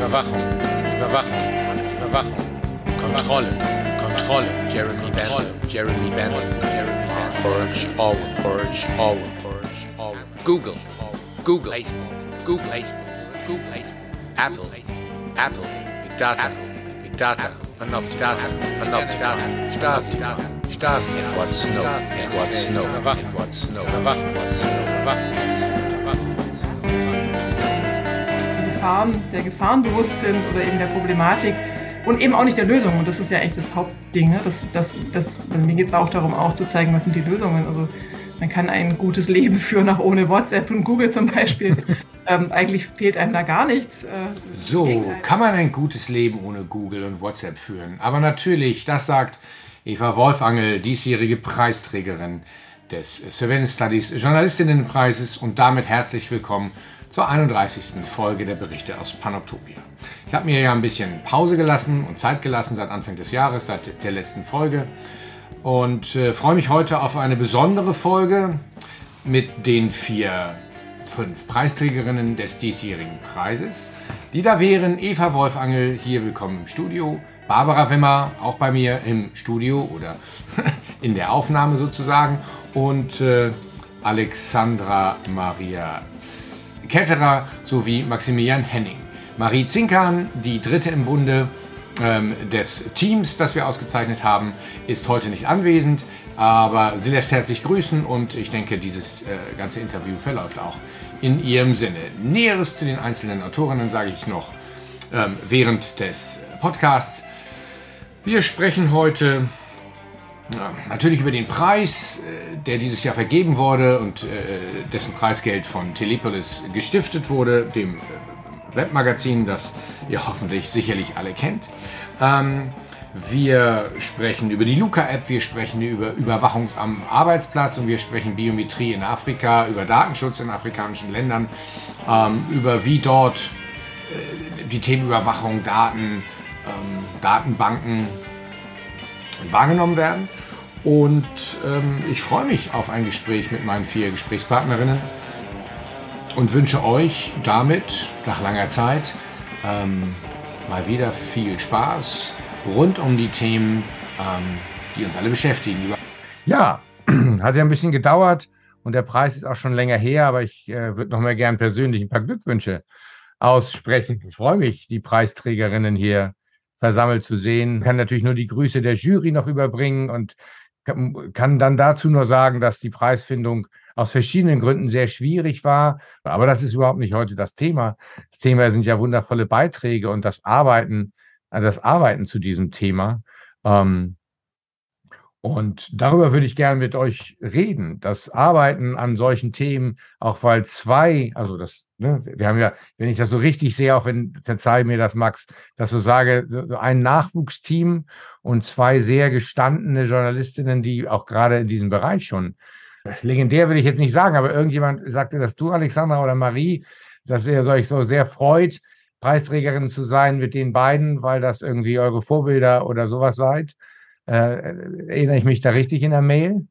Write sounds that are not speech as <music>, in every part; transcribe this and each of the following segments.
Überwachung, Überwachung, Überwachung, Kontrolle, Kontrolle, Jeremy Bentham, Jeremy Bentham, Jeremy Bentham, Orange. Orwell, Orange Orwell, Orange Orwell, Google, Google, Facebook, Google, Facebook, Google, Facebook, Apple, Apple, Big Data, Big Data, Panoptidata, Panoptidata, Stasi, Stasi, Edward Snow, Edward Snow, Edward Snow, Überwachung, Edward Snow, Überwachung, Überwachung, Gefahren, der Gefahren bewusst sind oder eben der Problematik und eben auch nicht der Lösung. Und das ist ja echt das Hauptding. Ne? Das, das, das, also mir geht es auch darum, auch zu zeigen, was sind die Lösungen. Also man kann ein gutes Leben <laughs> führen, auch ohne WhatsApp und Google zum Beispiel. <laughs> ähm, eigentlich fehlt einem da gar nichts. Äh, so, kann man ein gutes Leben ohne Google und WhatsApp führen? Aber natürlich, das sagt Eva Wolfangel, diesjährige Preisträgerin des Surveillance Studies Journalistinnenpreises und damit herzlich willkommen zur 31. Folge der Berichte aus Panoptopia. Ich habe mir ja ein bisschen Pause gelassen und Zeit gelassen seit Anfang des Jahres, seit der letzten Folge und äh, freue mich heute auf eine besondere Folge mit den vier, fünf Preisträgerinnen des diesjährigen Preises. Die da wären Eva Wolfangel, hier willkommen im Studio, Barbara Wimmer, auch bei mir im Studio oder <laughs> in der Aufnahme sozusagen und äh, Alexandra Maria Ketterer sowie Maximilian Henning. Marie Zinkern, die dritte im Bunde ähm, des Teams, das wir ausgezeichnet haben, ist heute nicht anwesend, aber sie lässt herzlich grüßen und ich denke, dieses äh, ganze Interview verläuft auch in ihrem Sinne. Näheres zu den einzelnen Autorinnen sage ich noch ähm, während des Podcasts. Wir sprechen heute äh, natürlich über den Preis, äh, der dieses Jahr vergeben wurde und äh, dessen Preisgeld von Telepolis gestiftet wurde, dem äh, Webmagazin, das ihr hoffentlich sicherlich alle kennt. Ähm, wir sprechen über die Luca-App, wir sprechen über Überwachung am Arbeitsplatz und wir sprechen Biometrie in Afrika, über Datenschutz in afrikanischen Ländern, ähm, über wie dort äh, die Themen Überwachung, Daten, ähm, Datenbanken wahrgenommen werden. Und ähm, ich freue mich auf ein Gespräch mit meinen vier Gesprächspartnerinnen und wünsche euch damit nach langer Zeit ähm, mal wieder viel Spaß rund um die Themen, ähm, die uns alle beschäftigen. Ja, <clears throat> hat ja ein bisschen gedauert und der Preis ist auch schon länger her, aber ich äh, würde noch mal gern persönlich ein paar Glückwünsche aussprechen. Ich freue mich, die Preisträgerinnen hier versammelt zu sehen. Ich kann natürlich nur die Grüße der Jury noch überbringen und kann dann dazu nur sagen, dass die Preisfindung aus verschiedenen Gründen sehr schwierig war. Aber das ist überhaupt nicht heute das Thema. Das Thema sind ja wundervolle Beiträge und das Arbeiten, äh, das Arbeiten zu diesem Thema. Ähm, und darüber würde ich gerne mit euch reden. Das Arbeiten an solchen Themen, auch weil zwei, also das, ne, wir haben ja, wenn ich das so richtig sehe, auch wenn, verzeih mir das, Max, dass so sage, ein Nachwuchsteam und zwei sehr gestandene Journalistinnen, die auch gerade in diesem Bereich schon legendär will ich jetzt nicht sagen, aber irgendjemand sagte, dass du, Alexandra oder Marie, dass ihr euch so sehr freut, Preisträgerin zu sein mit den beiden, weil das irgendwie eure Vorbilder oder sowas seid. Äh, erinnere ich mich da richtig in der Mail?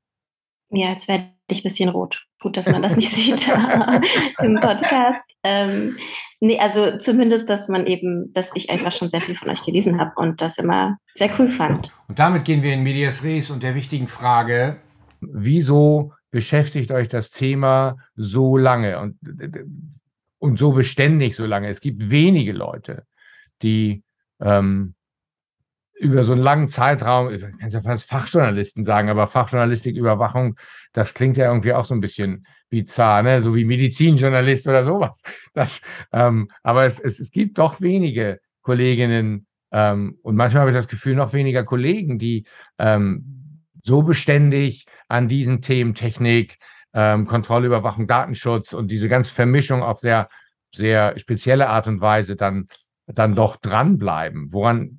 Ja, jetzt werde ich ein bisschen rot. Gut, dass man das nicht sieht <laughs> im Podcast. Ähm, nee, also zumindest, dass man eben, dass ich einfach schon sehr viel von euch gelesen habe und das immer sehr cool fand. Und damit gehen wir in Medias Res und der wichtigen Frage, wieso beschäftigt euch das Thema so lange und, und so beständig so lange. Es gibt wenige Leute, die ähm, über so einen langen Zeitraum, ich kann ja fast Fachjournalisten sagen, aber Fachjournalistik, Überwachung, das klingt ja irgendwie auch so ein bisschen bizarr, ne? so wie Medizinjournalist oder sowas. <laughs> Das, ähm, aber es, es, es gibt doch wenige Kolleginnen ähm, und manchmal habe ich das Gefühl, noch weniger Kollegen, die ähm, so beständig an diesen Themen Technik, ähm, Kontrolle, Überwachung, Datenschutz und diese ganze Vermischung auf sehr, sehr spezielle Art und Weise dann, dann doch dranbleiben. Woran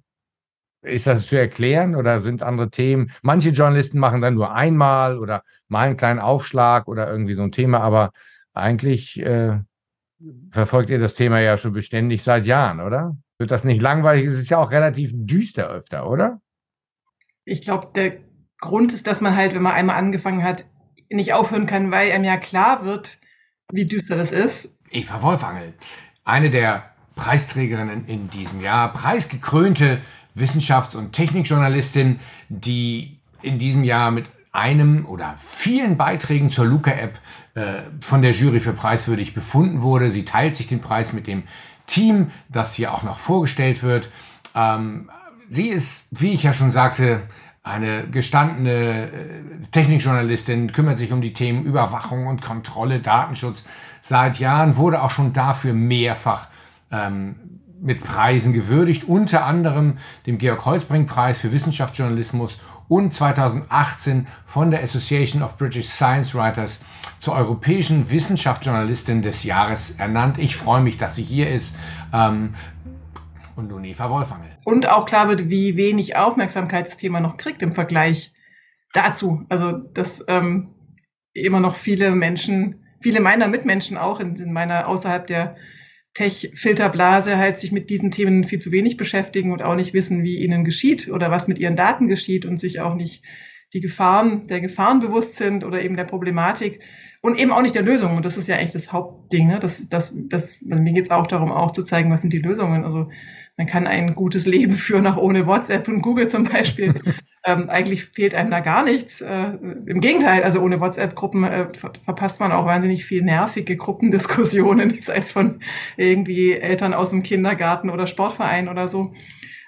ist das zu erklären oder sind andere Themen? Manche Journalisten machen dann nur einmal oder mal einen kleinen Aufschlag oder irgendwie so ein Thema, aber eigentlich äh, verfolgt ihr das Thema ja schon beständig seit Jahren, oder? Wird das nicht langweilig? Es ist ja auch relativ düster öfter, oder? Ich glaube, der Grund ist, dass man halt, wenn man einmal angefangen hat, nicht aufhören kann, weil einem ja klar wird, wie düster das ist. Eva Wolfangel, eine der Preisträgerin in diesem Jahr, preisgekrönte Wissenschafts- und Technikjournalistin, die in diesem Jahr mit einem oder vielen Beiträgen zur Luca-App äh, von der Jury für preiswürdig befunden wurde. Sie teilt sich den Preis mit dem Team, das hier auch noch vorgestellt wird. Ähm, sie ist, wie ich ja schon sagte, eine gestandene äh, Technikjournalistin, kümmert sich um die Themen Überwachung und Kontrolle, Datenschutz seit Jahren, wurde auch schon dafür mehrfach ähm, mit Preisen gewürdigt, unter anderem dem Georg-Holzbring-Preis für Wissenschaftsjournalismus und 2018 von der Association of British Science Writers zur europäischen Wissenschaftsjournalistin des Jahres ernannt. Ich freue mich, dass sie hier ist. Ähm, und nun Eva Wolfangel. Und auch klar wird, wie wenig Aufmerksamkeit das Thema noch kriegt im Vergleich dazu. Also, dass ähm, immer noch viele Menschen, viele meiner Mitmenschen auch in, in meiner außerhalb der Tech-Filterblase halt sich mit diesen Themen viel zu wenig beschäftigen und auch nicht wissen, wie ihnen geschieht oder was mit ihren Daten geschieht und sich auch nicht die Gefahren, der Gefahren bewusst sind oder eben der Problematik und eben auch nicht der Lösung. Und das ist ja echt das Hauptding. Ne? Das, das, das, also mir geht es auch darum, auch zu zeigen, was sind die Lösungen. Also man kann ein gutes Leben <laughs> führen, auch ohne WhatsApp und Google zum Beispiel. <laughs> ähm, eigentlich fehlt einem da gar nichts. Äh, Im Gegenteil, also ohne WhatsApp-Gruppen äh, ver verpasst man auch wahnsinnig viel nervige Gruppendiskussionen, <laughs> sei es von irgendwie Eltern aus dem Kindergarten oder Sportverein oder so.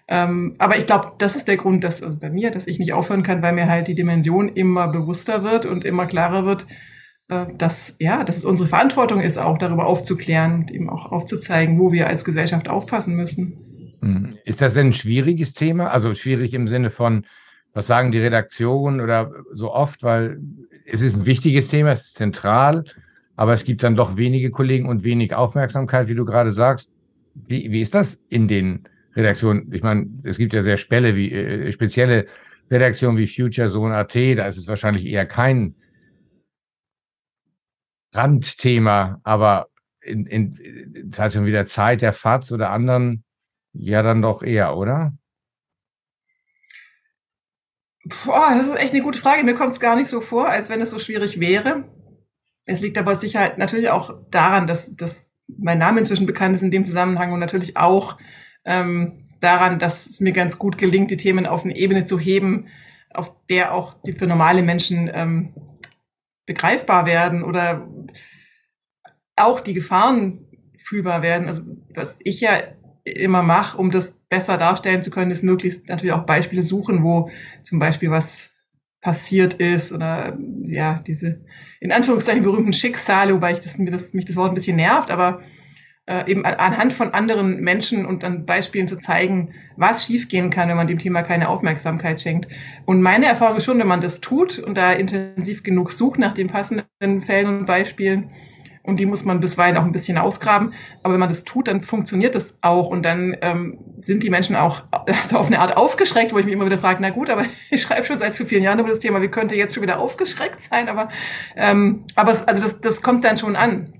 Ähm, aber ich glaube, das ist der Grund, dass also bei mir, dass ich nicht aufhören kann, weil mir halt die Dimension immer bewusster wird und immer klarer wird, dass, ja, dass es unsere Verantwortung ist, auch darüber aufzuklären eben auch aufzuzeigen, wo wir als Gesellschaft aufpassen müssen. Hm. Ist das denn ein schwieriges Thema? Also schwierig im Sinne von, was sagen die Redaktionen oder so oft, weil es ist ein wichtiges Thema, es ist zentral, aber es gibt dann doch wenige Kollegen und wenig Aufmerksamkeit, wie du gerade sagst. Wie, wie ist das in den Redaktionen? Ich meine, es gibt ja sehr Spelle wie, äh, spezielle Redaktionen wie Future Zone AT, da ist es wahrscheinlich eher kein Randthema, aber in, in, in hat schon wieder Zeit der FATS oder anderen, ja dann doch eher, oder? Boah, das ist echt eine gute Frage. Mir kommt es gar nicht so vor, als wenn es so schwierig wäre. Es liegt aber sicher natürlich auch daran, dass, dass mein Name inzwischen bekannt ist in dem Zusammenhang und natürlich auch ähm, daran, dass es mir ganz gut gelingt, die Themen auf eine Ebene zu heben, auf der auch die für normale Menschen ähm, begreifbar werden oder auch die Gefahren fühlbar werden. Also was ich ja immer mache, um das besser darstellen zu können, ist möglichst natürlich auch Beispiele suchen, wo zum Beispiel was passiert ist oder ja, diese in Anführungszeichen berühmten Schicksale, wobei ich das, mir das, mich das Wort ein bisschen nervt, aber äh, eben anhand von anderen Menschen und dann Beispielen zu zeigen, was schiefgehen kann, wenn man dem Thema keine Aufmerksamkeit schenkt. Und meine Erfahrung ist schon, wenn man das tut und da intensiv genug sucht nach den passenden Fällen und Beispielen, und die muss man bisweilen auch ein bisschen ausgraben. Aber wenn man das tut, dann funktioniert das auch und dann ähm, sind die Menschen auch <laughs> also auf eine Art aufgeschreckt, wo ich mich immer wieder frage, na gut, aber <laughs> ich schreibe schon seit zu vielen Jahren über das Thema, wie könnte jetzt schon wieder aufgeschreckt sein? Aber, ähm, aber es, also das, das kommt dann schon an.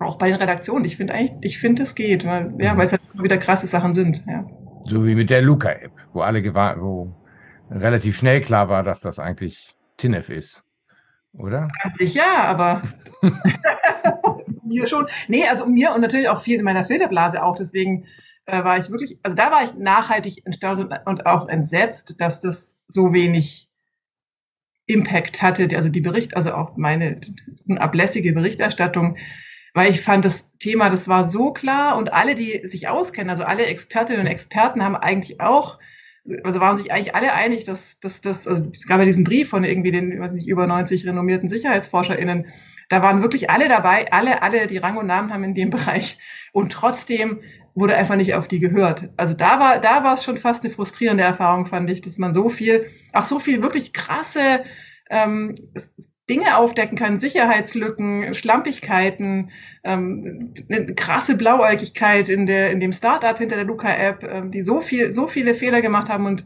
Auch bei den Redaktionen. Ich finde eigentlich, ich finde, es geht, weil, ja, weil es halt immer wieder krasse Sachen sind. Ja. So wie mit der Luca-App, wo alle wo relativ schnell klar war, dass das eigentlich TINF ist oder? Sicher, aber <laughs> mir schon. Nee, also mir und natürlich auch viel in meiner Filterblase auch. Deswegen äh, war ich wirklich, also da war ich nachhaltig entstaunt und, und auch entsetzt, dass das so wenig Impact hatte. Also die Bericht, also auch meine unablässige Berichterstattung, weil ich fand das Thema, das war so klar und alle, die sich auskennen, also alle Expertinnen und Experten haben eigentlich auch also waren sich eigentlich alle einig, dass, dass, dass also es gab ja diesen Brief von irgendwie den, weiß nicht, über 90 renommierten SicherheitsforscherInnen. Da waren wirklich alle dabei, alle, alle, die Rang und Namen haben in dem <laughs> Bereich. Und trotzdem wurde einfach nicht auf die gehört. Also da war, da war es schon fast eine frustrierende Erfahrung, fand ich, dass man so viel, auch so viel wirklich krasse ähm, Dinge aufdecken kann, Sicherheitslücken, Schlampigkeiten, ähm, eine krasse Blauäugigkeit in der in dem Startup hinter der Luca-App, ähm, die so viel so viele Fehler gemacht haben und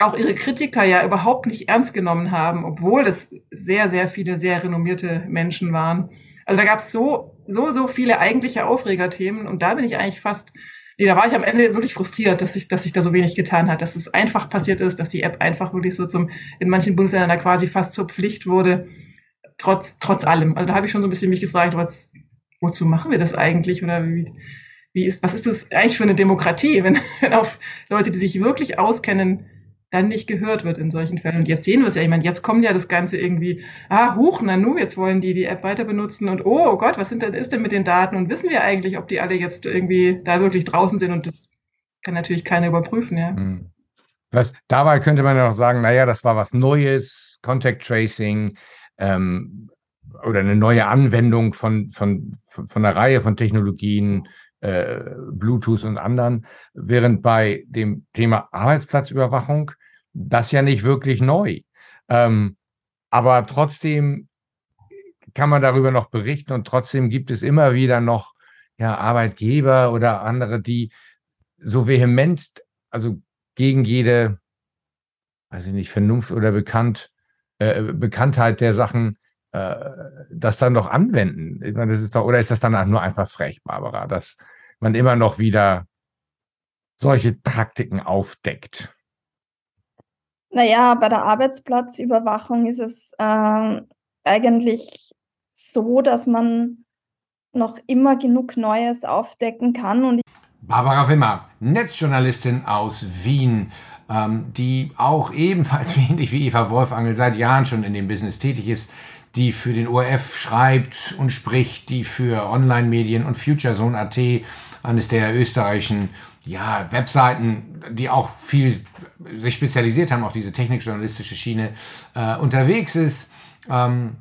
auch ihre Kritiker ja überhaupt nicht ernst genommen haben, obwohl es sehr sehr viele sehr renommierte Menschen waren. Also da gab es so so so viele eigentliche Aufregerthemen und da bin ich eigentlich fast Nee, da war ich am Ende wirklich frustriert, dass sich, dass sich da so wenig getan hat, dass es einfach passiert ist, dass die App einfach wirklich so zum, in manchen Bundesländern da quasi fast zur Pflicht wurde, trotz, trotz allem. Also da habe ich schon so ein bisschen mich gefragt, was, wozu machen wir das eigentlich? Oder wie, wie ist, was ist das eigentlich für eine Demokratie, <laughs> wenn, wenn auf Leute, die sich wirklich auskennen, dann nicht gehört wird in solchen Fällen. Und jetzt sehen wir es ja. Ich meine, jetzt kommt ja das Ganze irgendwie, ah, huch, na nu, jetzt wollen die die App weiter benutzen und oh, Gott, was sind denn, ist denn mit den Daten? Und wissen wir eigentlich, ob die alle jetzt irgendwie da wirklich draußen sind? Und das kann natürlich keiner überprüfen, ja. Hm. Was, dabei könnte man ja auch sagen, naja, das war was Neues, Contact Tracing ähm, oder eine neue Anwendung von, von, von, einer Reihe von Technologien, äh, Bluetooth und anderen, während bei dem Thema Arbeitsplatzüberwachung das ja nicht wirklich neu. Ähm, aber trotzdem kann man darüber noch berichten und trotzdem gibt es immer wieder noch ja, Arbeitgeber oder andere, die so vehement, also gegen jede, weiß ich nicht, Vernunft oder Bekannt, äh, Bekanntheit der Sachen äh, das dann doch anwenden. Ich meine, das ist doch, oder ist das dann nur einfach frech, Barbara, dass man immer noch wieder solche Praktiken aufdeckt? Naja, bei der Arbeitsplatzüberwachung ist es äh, eigentlich so, dass man noch immer genug Neues aufdecken kann. Und Barbara Wimmer, Netzjournalistin aus Wien, ähm, die auch ebenfalls <laughs> ähnlich wie Eva Wolfangel seit Jahren schon in dem Business tätig ist, die für den ORF schreibt und spricht, die für Online-Medien und FutureZone.at, eines der österreichischen ja, Webseiten, die auch viel sich spezialisiert haben auf diese technikjournalistische Schiene, äh, unterwegs ist, ähm,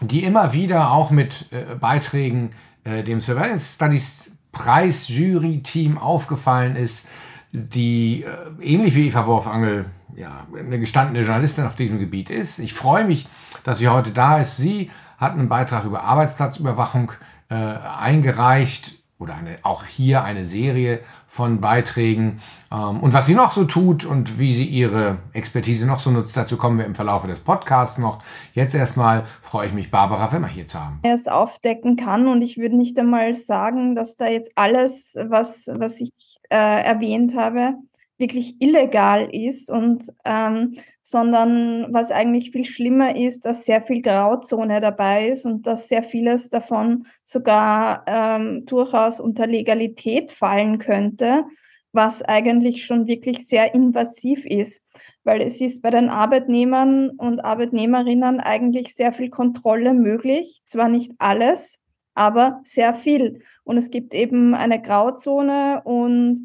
die immer wieder auch mit äh, Beiträgen äh, dem Surveillance Studies Preis Jury Team aufgefallen ist, die äh, ähnlich wie Eva Worfangel ja, eine gestandene Journalistin auf diesem Gebiet ist. Ich freue mich, dass sie heute da ist. Sie hat einen Beitrag über Arbeitsplatzüberwachung äh, eingereicht oder eine, auch hier eine Serie von Beiträgen. Ähm, und was sie noch so tut und wie sie ihre Expertise noch so nutzt, dazu kommen wir im Verlauf des Podcasts noch. Jetzt erstmal freue ich mich, Barbara Wemmer hier zu haben. Es aufdecken kann und ich würde nicht einmal sagen, dass da jetzt alles, was, was ich äh, erwähnt habe, wirklich illegal ist und ähm, sondern was eigentlich viel schlimmer ist, dass sehr viel Grauzone dabei ist und dass sehr vieles davon sogar ähm, durchaus unter Legalität fallen könnte, was eigentlich schon wirklich sehr invasiv ist, weil es ist bei den Arbeitnehmern und Arbeitnehmerinnen eigentlich sehr viel Kontrolle möglich, zwar nicht alles, aber sehr viel. Und es gibt eben eine Grauzone und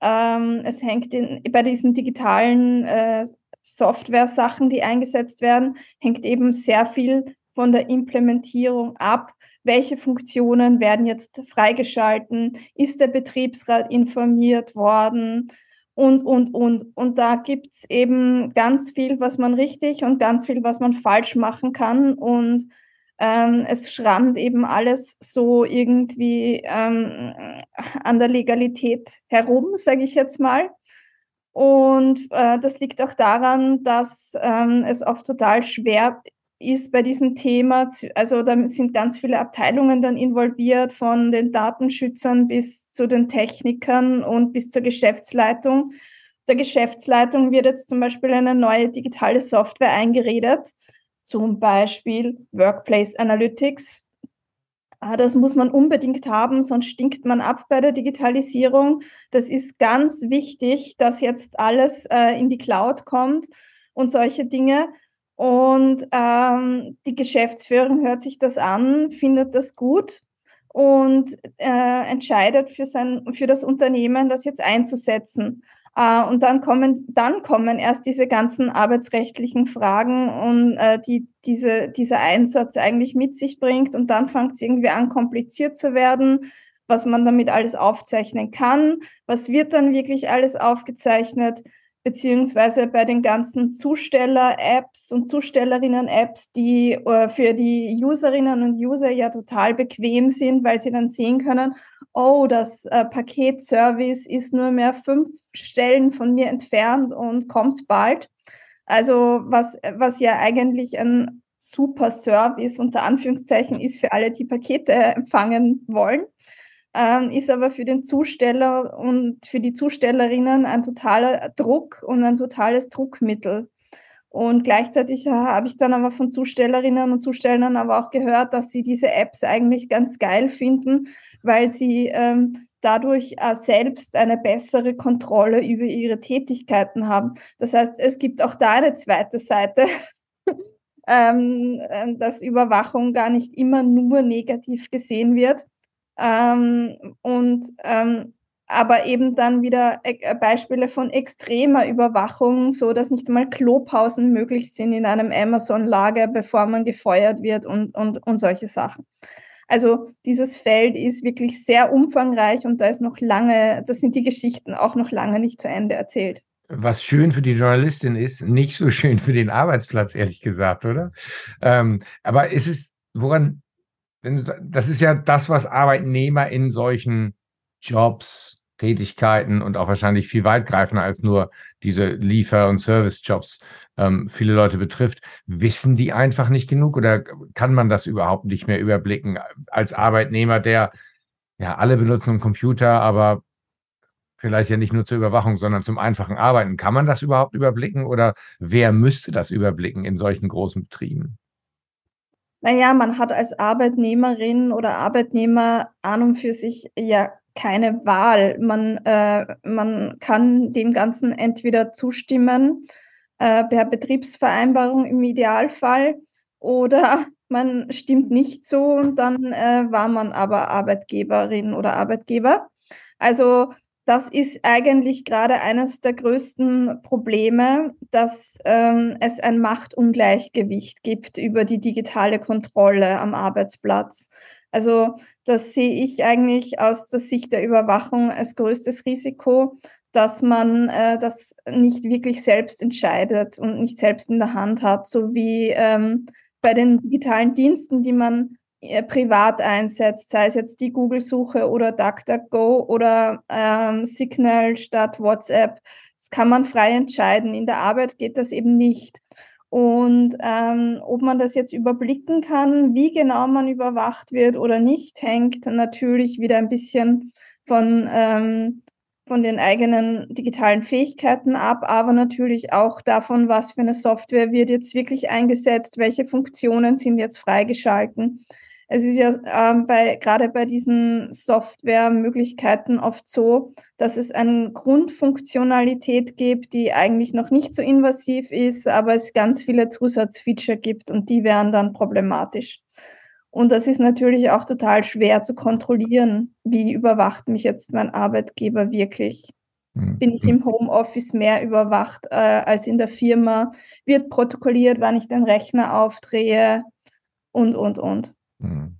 ähm, es hängt in, bei diesen digitalen äh, Software-Sachen, die eingesetzt werden, hängt eben sehr viel von der Implementierung ab. Welche Funktionen werden jetzt freigeschalten? Ist der Betriebsrat informiert worden? Und, und, und. Und da gibt's eben ganz viel, was man richtig und ganz viel, was man falsch machen kann. Und ähm, es schrammt eben alles so irgendwie ähm, an der Legalität herum, sage ich jetzt mal. Und äh, das liegt auch daran, dass ähm, es oft total schwer ist bei diesem Thema. Also da sind ganz viele Abteilungen dann involviert, von den Datenschützern bis zu den Technikern und bis zur Geschäftsleitung. Der Geschäftsleitung wird jetzt zum Beispiel eine neue digitale Software eingeredet zum Beispiel Workplace Analytics. Ah, das muss man unbedingt haben, sonst stinkt man ab bei der Digitalisierung. Das ist ganz wichtig, dass jetzt alles äh, in die Cloud kommt und solche Dinge. Und ähm, die Geschäftsführung hört sich das an, findet das gut und äh, entscheidet für, sein, für das Unternehmen, das jetzt einzusetzen. Äh, und dann kommen, dann kommen erst diese ganzen arbeitsrechtlichen Fragen und äh, die diese, dieser Einsatz eigentlich mit sich bringt. Und dann fängt es irgendwie an, kompliziert zu werden, was man damit alles aufzeichnen kann. Was wird dann wirklich alles aufgezeichnet? Beziehungsweise bei den ganzen Zusteller-Apps und Zustellerinnen-Apps, die äh, für die Userinnen und User ja total bequem sind, weil sie dann sehen können, oh, das äh, Paketservice ist nur mehr fünf Stellen von mir entfernt und kommt bald. Also was, was ja eigentlich ein super Service unter Anführungszeichen ist für alle, die Pakete empfangen wollen ähm, ist aber für den Zusteller und für die Zustellerinnen ein totaler Druck und ein totales Druckmittel. Und gleichzeitig habe ich dann aber von Zustellerinnen und Zustellern aber auch gehört, dass sie diese Apps eigentlich ganz geil finden, weil sie ähm, dadurch äh, selbst eine bessere Kontrolle über ihre Tätigkeiten haben. Das heißt, es gibt auch da eine zweite Seite, <laughs> ähm, ähm, dass Überwachung gar nicht immer nur negativ gesehen wird. Ähm, und ähm, aber eben dann wieder äh, Beispiele von extremer Überwachung, so dass nicht mal Klopausen möglich sind in einem Amazon-Lager, bevor man gefeuert wird und, und, und solche Sachen. Also dieses Feld ist wirklich sehr umfangreich und da ist noch lange, da sind die Geschichten auch noch lange nicht zu Ende erzählt. Was schön für die Journalistin ist, nicht so schön für den Arbeitsplatz, ehrlich gesagt, oder? Ähm, aber ist es, woran, das ist ja das, was Arbeitnehmer in solchen Jobs, Tätigkeiten und auch wahrscheinlich viel weitgreifender als nur diese Liefer- und Service-Jobs ähm, viele Leute betrifft. Wissen die einfach nicht genug oder kann man das überhaupt nicht mehr überblicken als Arbeitnehmer, der ja alle benutzen einen Computer, aber vielleicht ja nicht nur zur Überwachung, sondern zum einfachen Arbeiten. Kann man das überhaupt überblicken oder wer müsste das überblicken in solchen großen Betrieben? Naja, man hat als Arbeitnehmerin oder Arbeitnehmer an und für sich ja keine Wahl. Man, äh, man kann dem Ganzen entweder zustimmen äh, per Betriebsvereinbarung im Idealfall oder <laughs> man stimmt nicht so und dann äh, war man aber Arbeitgeberin oder Arbeitgeber. Also das ist eigentlich gerade eines der größten Probleme, dass ähm, es ein Machtungleichgewicht gibt über die digitale Kontrolle am Arbeitsplatz. Also das sehe ich eigentlich aus der Sicht der Überwachung als größtes Risiko, dass man äh, das nicht wirklich selbst entscheidet und nicht selbst in der Hand hat, so wie ähm, bei den digitalen Diensten, die man privat einsetzt, sei es jetzt die Google-Suche oder DuckDuckGo oder ähm, Signal statt WhatsApp. Das kann man frei entscheiden. In der Arbeit geht das eben nicht. Und ähm, ob man das jetzt überblicken kann, wie genau man überwacht wird oder nicht, hängt natürlich wieder ein bisschen von, ähm, von den eigenen digitalen Fähigkeiten ab, aber natürlich auch davon, was für eine Software wird jetzt wirklich eingesetzt, welche Funktionen sind jetzt freigeschalten. Es ist ja ähm, bei, gerade bei diesen Softwaremöglichkeiten oft so, dass es eine Grundfunktionalität gibt, die eigentlich noch nicht so invasiv ist, aber es ganz viele Zusatzfeature gibt und die wären dann problematisch. Und das ist natürlich auch total schwer zu kontrollieren. Wie überwacht mich jetzt mein Arbeitgeber wirklich? Hm. Bin ich im Homeoffice mehr überwacht äh, als in der Firma? Wird protokolliert, wann ich den Rechner aufdrehe? Und, und, und. Hm.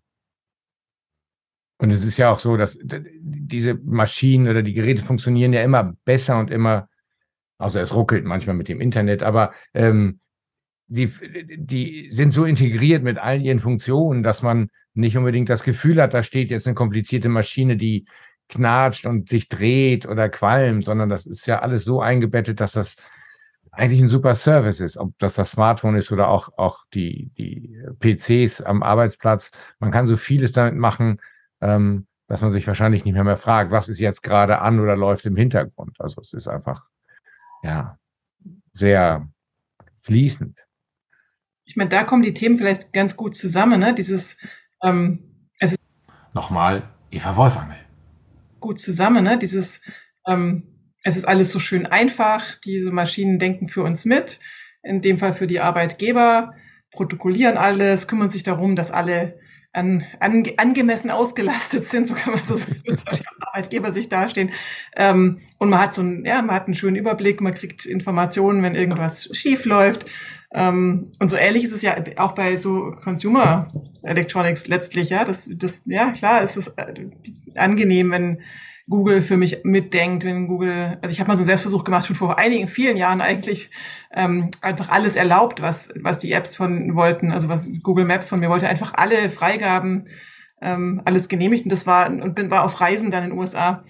Und es ist ja auch so, dass diese Maschinen oder die Geräte funktionieren ja immer besser und immer, außer es ruckelt manchmal mit dem Internet, aber ähm, die, die sind so integriert mit all ihren Funktionen, dass man nicht unbedingt das Gefühl hat, da steht jetzt eine komplizierte Maschine, die knatscht und sich dreht oder qualmt, sondern das ist ja alles so eingebettet, dass das eigentlich ein super Service ist, ob das das Smartphone ist oder auch, auch die, die PCs am Arbeitsplatz. Man kann so vieles damit machen, ähm, dass man sich wahrscheinlich nicht mehr, mehr fragt, was ist jetzt gerade an oder läuft im Hintergrund. Also es ist einfach, ja, sehr fließend. Ich meine, da kommen die Themen vielleicht ganz gut zusammen, ne? Dieses, ähm, es ist Nochmal Eva Wolfangel. Gut zusammen, ne? Dieses, ähm, es ist alles so schön einfach, diese Maschinen denken für uns mit, in dem Fall für die Arbeitgeber, protokollieren alles, kümmern sich darum, dass alle an, an, angemessen ausgelastet sind, so kann man das <laughs> als Arbeitgeber sich dastehen. Ähm, und man hat so einen, ja, man hat einen schönen Überblick, man kriegt Informationen, wenn irgendwas schief läuft. Ähm, und so ähnlich ist es ja auch bei so Consumer Electronics letztlich, ja. Das, das, ja, klar, ist es äh, angenehm, wenn Google für mich mitdenkt, wenn Google, also ich habe mal so einen Selbstversuch gemacht, schon vor einigen, vielen Jahren eigentlich, ähm, einfach alles erlaubt, was, was die Apps von wollten, also was Google Maps von mir wollte, einfach alle Freigaben, ähm, alles genehmigt. Und das war, und bin, war auf Reisen dann in den USA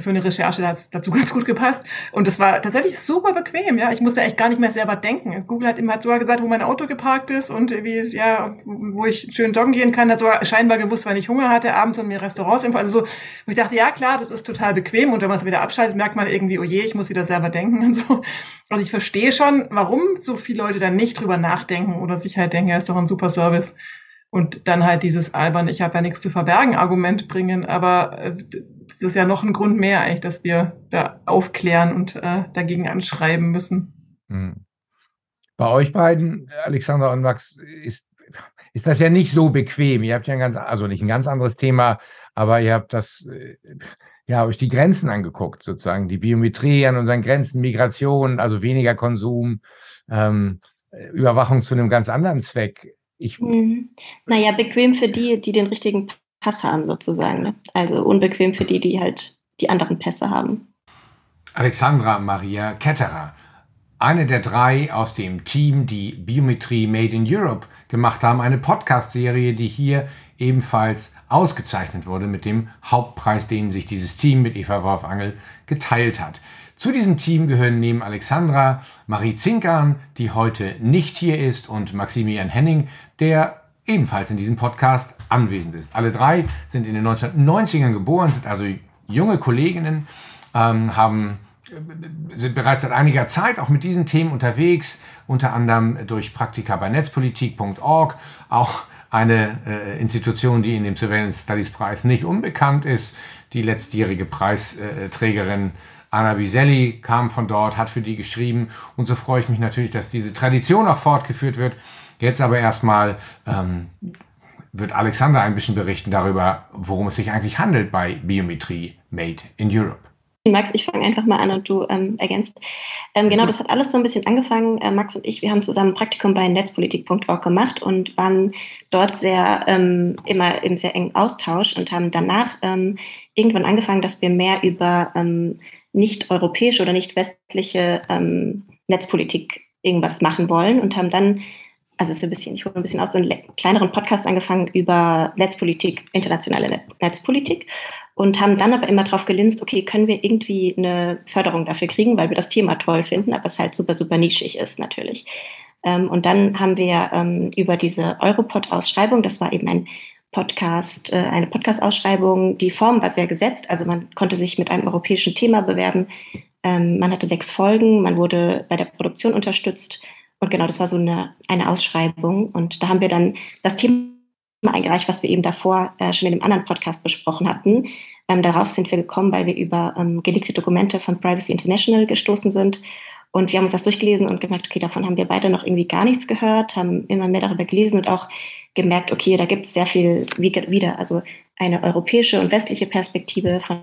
für eine Recherche hat dazu <laughs> ganz gut gepasst. Und das war tatsächlich super bequem, ja. Ich musste echt gar nicht mehr selber denken. Google hat immer hat sogar gesagt, wo mein Auto geparkt ist und wie, ja, wo ich schön joggen gehen kann, hat sogar scheinbar gewusst, wann ich Hunger hatte, abends und mir Restaurants empfohlen. Also so, wo ich dachte, ja klar, das ist total bequem. Und wenn man es wieder abschaltet, merkt man irgendwie, oh je, ich muss wieder selber denken und so. Also ich verstehe schon, warum so viele Leute dann nicht drüber nachdenken oder sich halt denken, ja, ist doch ein super Service und dann halt dieses albern, ich habe ja nichts zu verbergen Argument bringen, aber äh, das ist ja noch ein Grund mehr eigentlich, dass wir da aufklären und äh, dagegen anschreiben müssen. Hm. Bei euch beiden, Alexander und Max, ist, ist das ja nicht so bequem. Ihr habt ja ein ganz, also nicht ein ganz anderes Thema, aber ihr habt das, äh, ja, euch die Grenzen angeguckt, sozusagen, die Biometrie an unseren Grenzen, Migration, also weniger Konsum, ähm, Überwachung zu einem ganz anderen Zweck. Ich, mhm. Naja, bequem für die, die den richtigen Pass haben, sozusagen. Ne? Also unbequem für die, die halt die anderen Pässe haben. Alexandra Maria Ketterer, eine der drei aus dem Team, die Biometrie Made in Europe gemacht haben, eine Podcast-Serie, die hier ebenfalls ausgezeichnet wurde mit dem Hauptpreis, den sich dieses Team mit Eva Wolfangel geteilt hat. Zu diesem Team gehören neben Alexandra Marie Zinkern, die heute nicht hier ist, und Maximilian Henning, der ebenfalls in diesem Podcast anwesend ist. Alle drei sind in den 1990ern geboren, sind also junge Kolleginnen, ähm, haben äh, sind bereits seit einiger Zeit auch mit diesen Themen unterwegs, unter anderem durch Praktika bei netzpolitik.org, auch eine äh, Institution, die in dem Surveillance Studies Preis nicht unbekannt ist, die letztjährige Preisträgerin Anna Biselli kam von dort, hat für die geschrieben und so freue ich mich natürlich, dass diese Tradition auch fortgeführt wird. Jetzt aber erstmal ähm, wird Alexander ein bisschen berichten darüber, worum es sich eigentlich handelt bei Biometrie Made in Europe. Max, ich fange einfach mal an und du ähm, ergänzt. Ähm, genau, das hat alles so ein bisschen angefangen. Äh, Max und ich, wir haben zusammen ein Praktikum bei netzpolitik.org gemacht und waren dort sehr ähm, immer im sehr engen Austausch und haben danach ähm, irgendwann angefangen, dass wir mehr über ähm, nicht europäische oder nicht westliche ähm, Netzpolitik irgendwas machen wollen und haben dann, also ist ein bisschen, ich hole ein bisschen aus, so einen kleineren Podcast angefangen über Netzpolitik, internationale Netzpolitik und haben dann aber immer drauf gelinst, okay, können wir irgendwie eine Förderung dafür kriegen, weil wir das Thema toll finden, aber es halt super, super nischig ist natürlich. Ähm, und dann haben wir ähm, über diese Europod-Ausschreibung, das war eben ein Podcast, äh, eine Podcast-Ausschreibung. Die Form war sehr gesetzt, also man konnte sich mit einem europäischen Thema bewerben. Ähm, man hatte sechs Folgen, man wurde bei der Produktion unterstützt und genau, das war so eine, eine Ausschreibung. Und da haben wir dann das Thema eingereicht, was wir eben davor äh, schon in dem anderen Podcast besprochen hatten. Ähm, darauf sind wir gekommen, weil wir über ähm, geleakte Dokumente von Privacy International gestoßen sind. Und wir haben uns das durchgelesen und gemerkt, okay, davon haben wir beide noch irgendwie gar nichts gehört, haben immer mehr darüber gelesen und auch gemerkt, okay, da gibt es sehr viel wieder, also eine europäische und westliche Perspektive von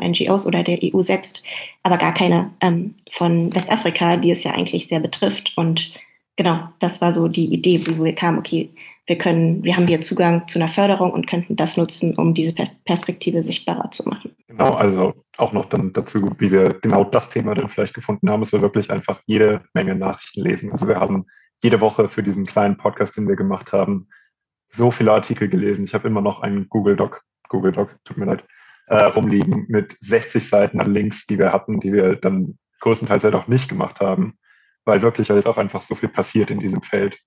NGOs oder der EU selbst, aber gar keine ähm, von Westafrika, die es ja eigentlich sehr betrifft. Und genau, das war so die Idee, wie wir kamen, okay, wir können, wir haben hier Zugang zu einer Förderung und könnten das nutzen, um diese Perspektive sichtbarer zu machen. Genau, also auch noch dann dazu, wie wir genau das Thema dann vielleicht gefunden haben, ist wir wirklich einfach jede Menge Nachrichten lesen. Also wir haben jede Woche für diesen kleinen Podcast, den wir gemacht haben, so viele Artikel gelesen. Ich habe immer noch einen Google Doc, Google Doc, tut mir leid, äh, rumliegen mit 60 Seiten an Links, die wir hatten, die wir dann größtenteils halt auch nicht gemacht haben, weil wirklich halt auch einfach so viel passiert in diesem Feld.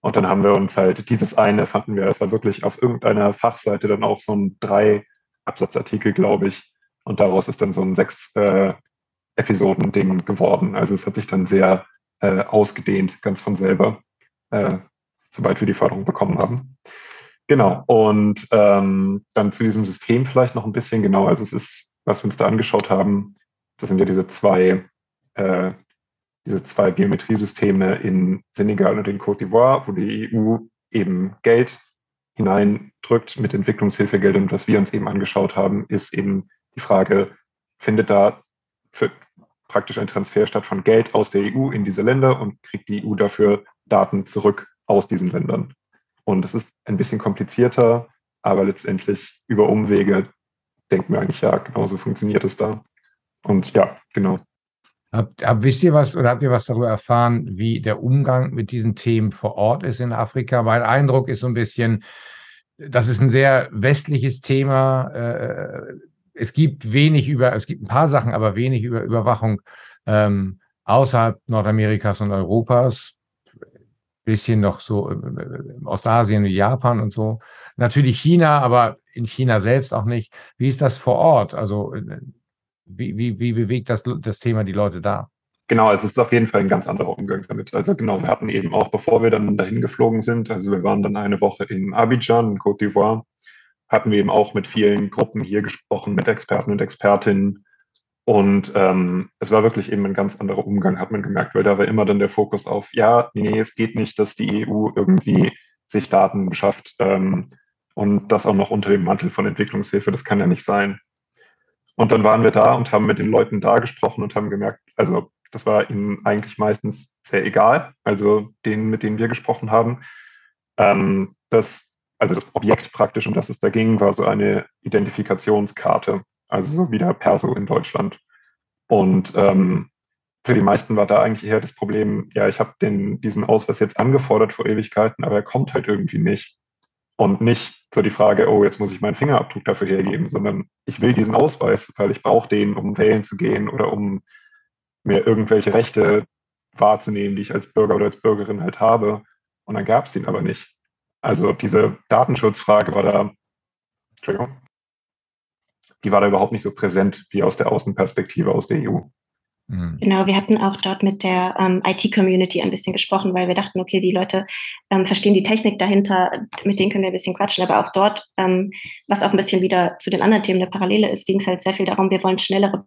Und dann haben wir uns halt dieses eine, fanden wir, es war wirklich auf irgendeiner Fachseite dann auch so ein drei Absatzartikel, glaube ich. Und daraus ist dann so ein sechs äh, Episoden-Ding geworden. Also es hat sich dann sehr äh, ausgedehnt, ganz von selber. Äh, sobald wir die Förderung bekommen haben. Genau. Und ähm, dann zu diesem System vielleicht noch ein bisschen genau. Also es ist, was wir uns da angeschaut haben, das sind ja diese zwei, äh, diese zwei Biometriesysteme in Senegal und in Côte d'Ivoire, wo die EU eben Geld hineindrückt mit Entwicklungshilfegeldern. Und was wir uns eben angeschaut haben, ist eben die Frage, findet da für praktisch ein Transfer statt von Geld aus der EU in diese Länder und kriegt die EU dafür Daten zurück aus diesen Ländern. Und es ist ein bisschen komplizierter, aber letztendlich über Umwege denken wir eigentlich, ja, genauso funktioniert es da. Und ja, genau. Habt, habt, wisst ihr was oder habt ihr was darüber erfahren, wie der Umgang mit diesen Themen vor Ort ist in Afrika? Mein Eindruck ist so ein bisschen, das ist ein sehr westliches Thema. Äh, es gibt wenig über, es gibt ein paar Sachen, aber wenig über Überwachung ähm, außerhalb Nordamerikas und Europas bisschen noch so äh, Ostasien wie Japan und so. Natürlich China, aber in China selbst auch nicht. Wie ist das vor Ort? Also äh, wie, wie, wie bewegt das, das Thema die Leute da? Genau, es ist auf jeden Fall ein ganz anderer Umgang damit. Also genau, wir hatten eben auch, bevor wir dann dahin geflogen sind, also wir waren dann eine Woche in Abidjan, in Côte d'Ivoire. hatten wir eben auch mit vielen Gruppen hier gesprochen, mit Experten und Expertinnen. Und ähm, es war wirklich eben ein ganz anderer Umgang, hat man gemerkt, weil da war immer dann der Fokus auf, ja, nee, es geht nicht, dass die EU irgendwie sich Daten beschafft ähm, und das auch noch unter dem Mantel von Entwicklungshilfe, das kann ja nicht sein. Und dann waren wir da und haben mit den Leuten da gesprochen und haben gemerkt, also das war ihnen eigentlich meistens sehr egal, also denen, mit denen wir gesprochen haben. Ähm, das, also das Objekt praktisch, um das es da ging, war so eine Identifikationskarte also so wie der Perso in Deutschland. Und ähm, für die meisten war da eigentlich eher das Problem, ja, ich habe diesen Ausweis jetzt angefordert vor Ewigkeiten, aber er kommt halt irgendwie nicht. Und nicht so die Frage, oh, jetzt muss ich meinen Fingerabdruck dafür hergeben, sondern ich will diesen Ausweis, weil ich brauche den, um wählen zu gehen oder um mir irgendwelche Rechte wahrzunehmen, die ich als Bürger oder als Bürgerin halt habe. Und dann gab es den aber nicht. Also diese Datenschutzfrage war da, Entschuldigung, die war da überhaupt nicht so präsent wie aus der Außenperspektive aus der EU. Mhm. Genau, wir hatten auch dort mit der ähm, IT-Community ein bisschen gesprochen, weil wir dachten, okay, die Leute ähm, verstehen die Technik dahinter, mit denen können wir ein bisschen quatschen, aber auch dort, ähm, was auch ein bisschen wieder zu den anderen Themen der Parallele ist, ging es halt sehr viel darum, wir wollen schnellere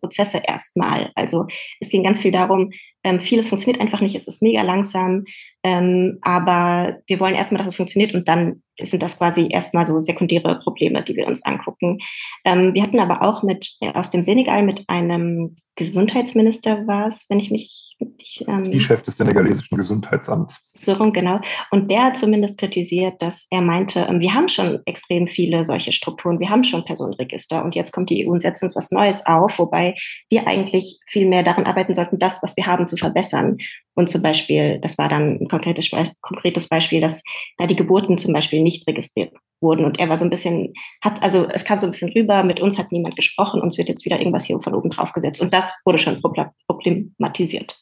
Prozesse erstmal. Also es ging ganz viel darum, ähm, vieles funktioniert einfach nicht, es ist mega langsam, ähm, aber wir wollen erstmal, dass es funktioniert und dann sind das quasi erstmal so sekundäre Probleme, die wir uns angucken. Ähm, wir hatten aber auch mit äh, aus dem Senegal mit einem Gesundheitsminister war es, wenn ich mich ich, ähm, die Chef des senegalesischen Gesundheitsamts. So genau. Und der hat zumindest kritisiert, dass er meinte, ähm, wir haben schon extrem viele solche Strukturen, wir haben schon Personenregister und jetzt kommt die EU und setzt uns was Neues auf, wobei wir eigentlich viel mehr daran arbeiten sollten, das, was wir haben, zu verbessern. Und zum Beispiel, das war dann ein konkretes, konkretes Beispiel, dass da die Geburten zum Beispiel nicht registriert wurden. Und er war so ein bisschen, hat, also es kam so ein bisschen rüber, mit uns hat niemand gesprochen, uns wird jetzt wieder irgendwas hier von oben drauf gesetzt. Und das wurde schon problematisiert.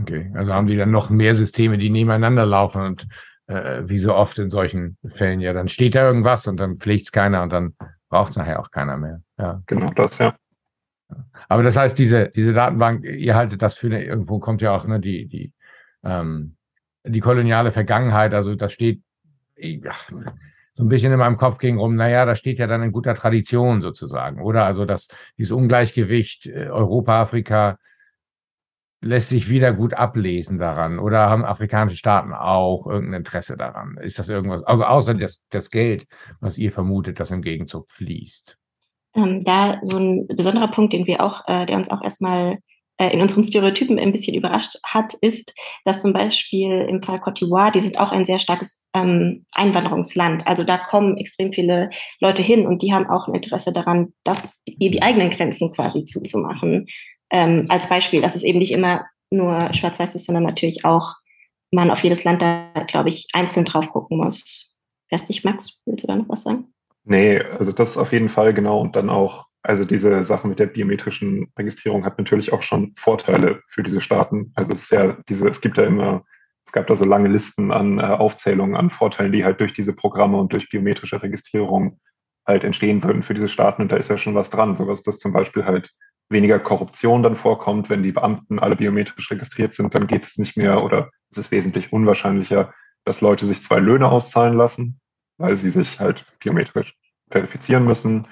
Okay, also haben die dann noch mehr Systeme, die nebeneinander laufen und äh, wie so oft in solchen Fällen, ja, dann steht da irgendwas und dann pflegt es keiner und dann braucht es nachher auch keiner mehr. Ja. Genau das, ja. Aber das heißt, diese, diese Datenbank, ihr haltet das für eine, irgendwo kommt ja auch ne, die, die, ähm, die koloniale Vergangenheit, also da steht ja, so ein bisschen in meinem Kopf ging rum, naja, da steht ja dann in guter Tradition sozusagen, oder? Also dass dieses Ungleichgewicht äh, Europa, Afrika lässt sich wieder gut ablesen daran oder haben afrikanische Staaten auch irgendein Interesse daran? Ist das irgendwas, also außer das, das Geld, was ihr vermutet, das im Gegenzug fließt? Ähm, da so ein besonderer Punkt, den wir auch, äh, der uns auch erstmal in unseren Stereotypen ein bisschen überrascht hat, ist, dass zum Beispiel im Fall Côte d'Ivoire, die sind auch ein sehr starkes ähm, Einwanderungsland. Also da kommen extrem viele Leute hin und die haben auch ein Interesse daran, das, die eigenen Grenzen quasi zuzumachen. Ähm, als Beispiel, dass es eben nicht immer nur schwarz-weiß ist, sondern natürlich auch man auf jedes Land da, glaube ich, einzeln drauf gucken muss. Weiß nicht, Max, willst du da noch was sagen? Nee, also das auf jeden Fall genau. Und dann auch, also diese Sache mit der biometrischen Registrierung hat natürlich auch schon Vorteile für diese Staaten. Also es ist ja diese, es gibt ja immer, es gab da so lange Listen an äh, Aufzählungen an Vorteilen, die halt durch diese Programme und durch biometrische Registrierung halt entstehen würden für diese Staaten. Und da ist ja schon was dran. Sowas, dass zum Beispiel halt weniger Korruption dann vorkommt, wenn die Beamten alle biometrisch registriert sind, dann geht es nicht mehr oder es ist wesentlich unwahrscheinlicher, dass Leute sich zwei Löhne auszahlen lassen, weil sie sich halt biometrisch verifizieren müssen.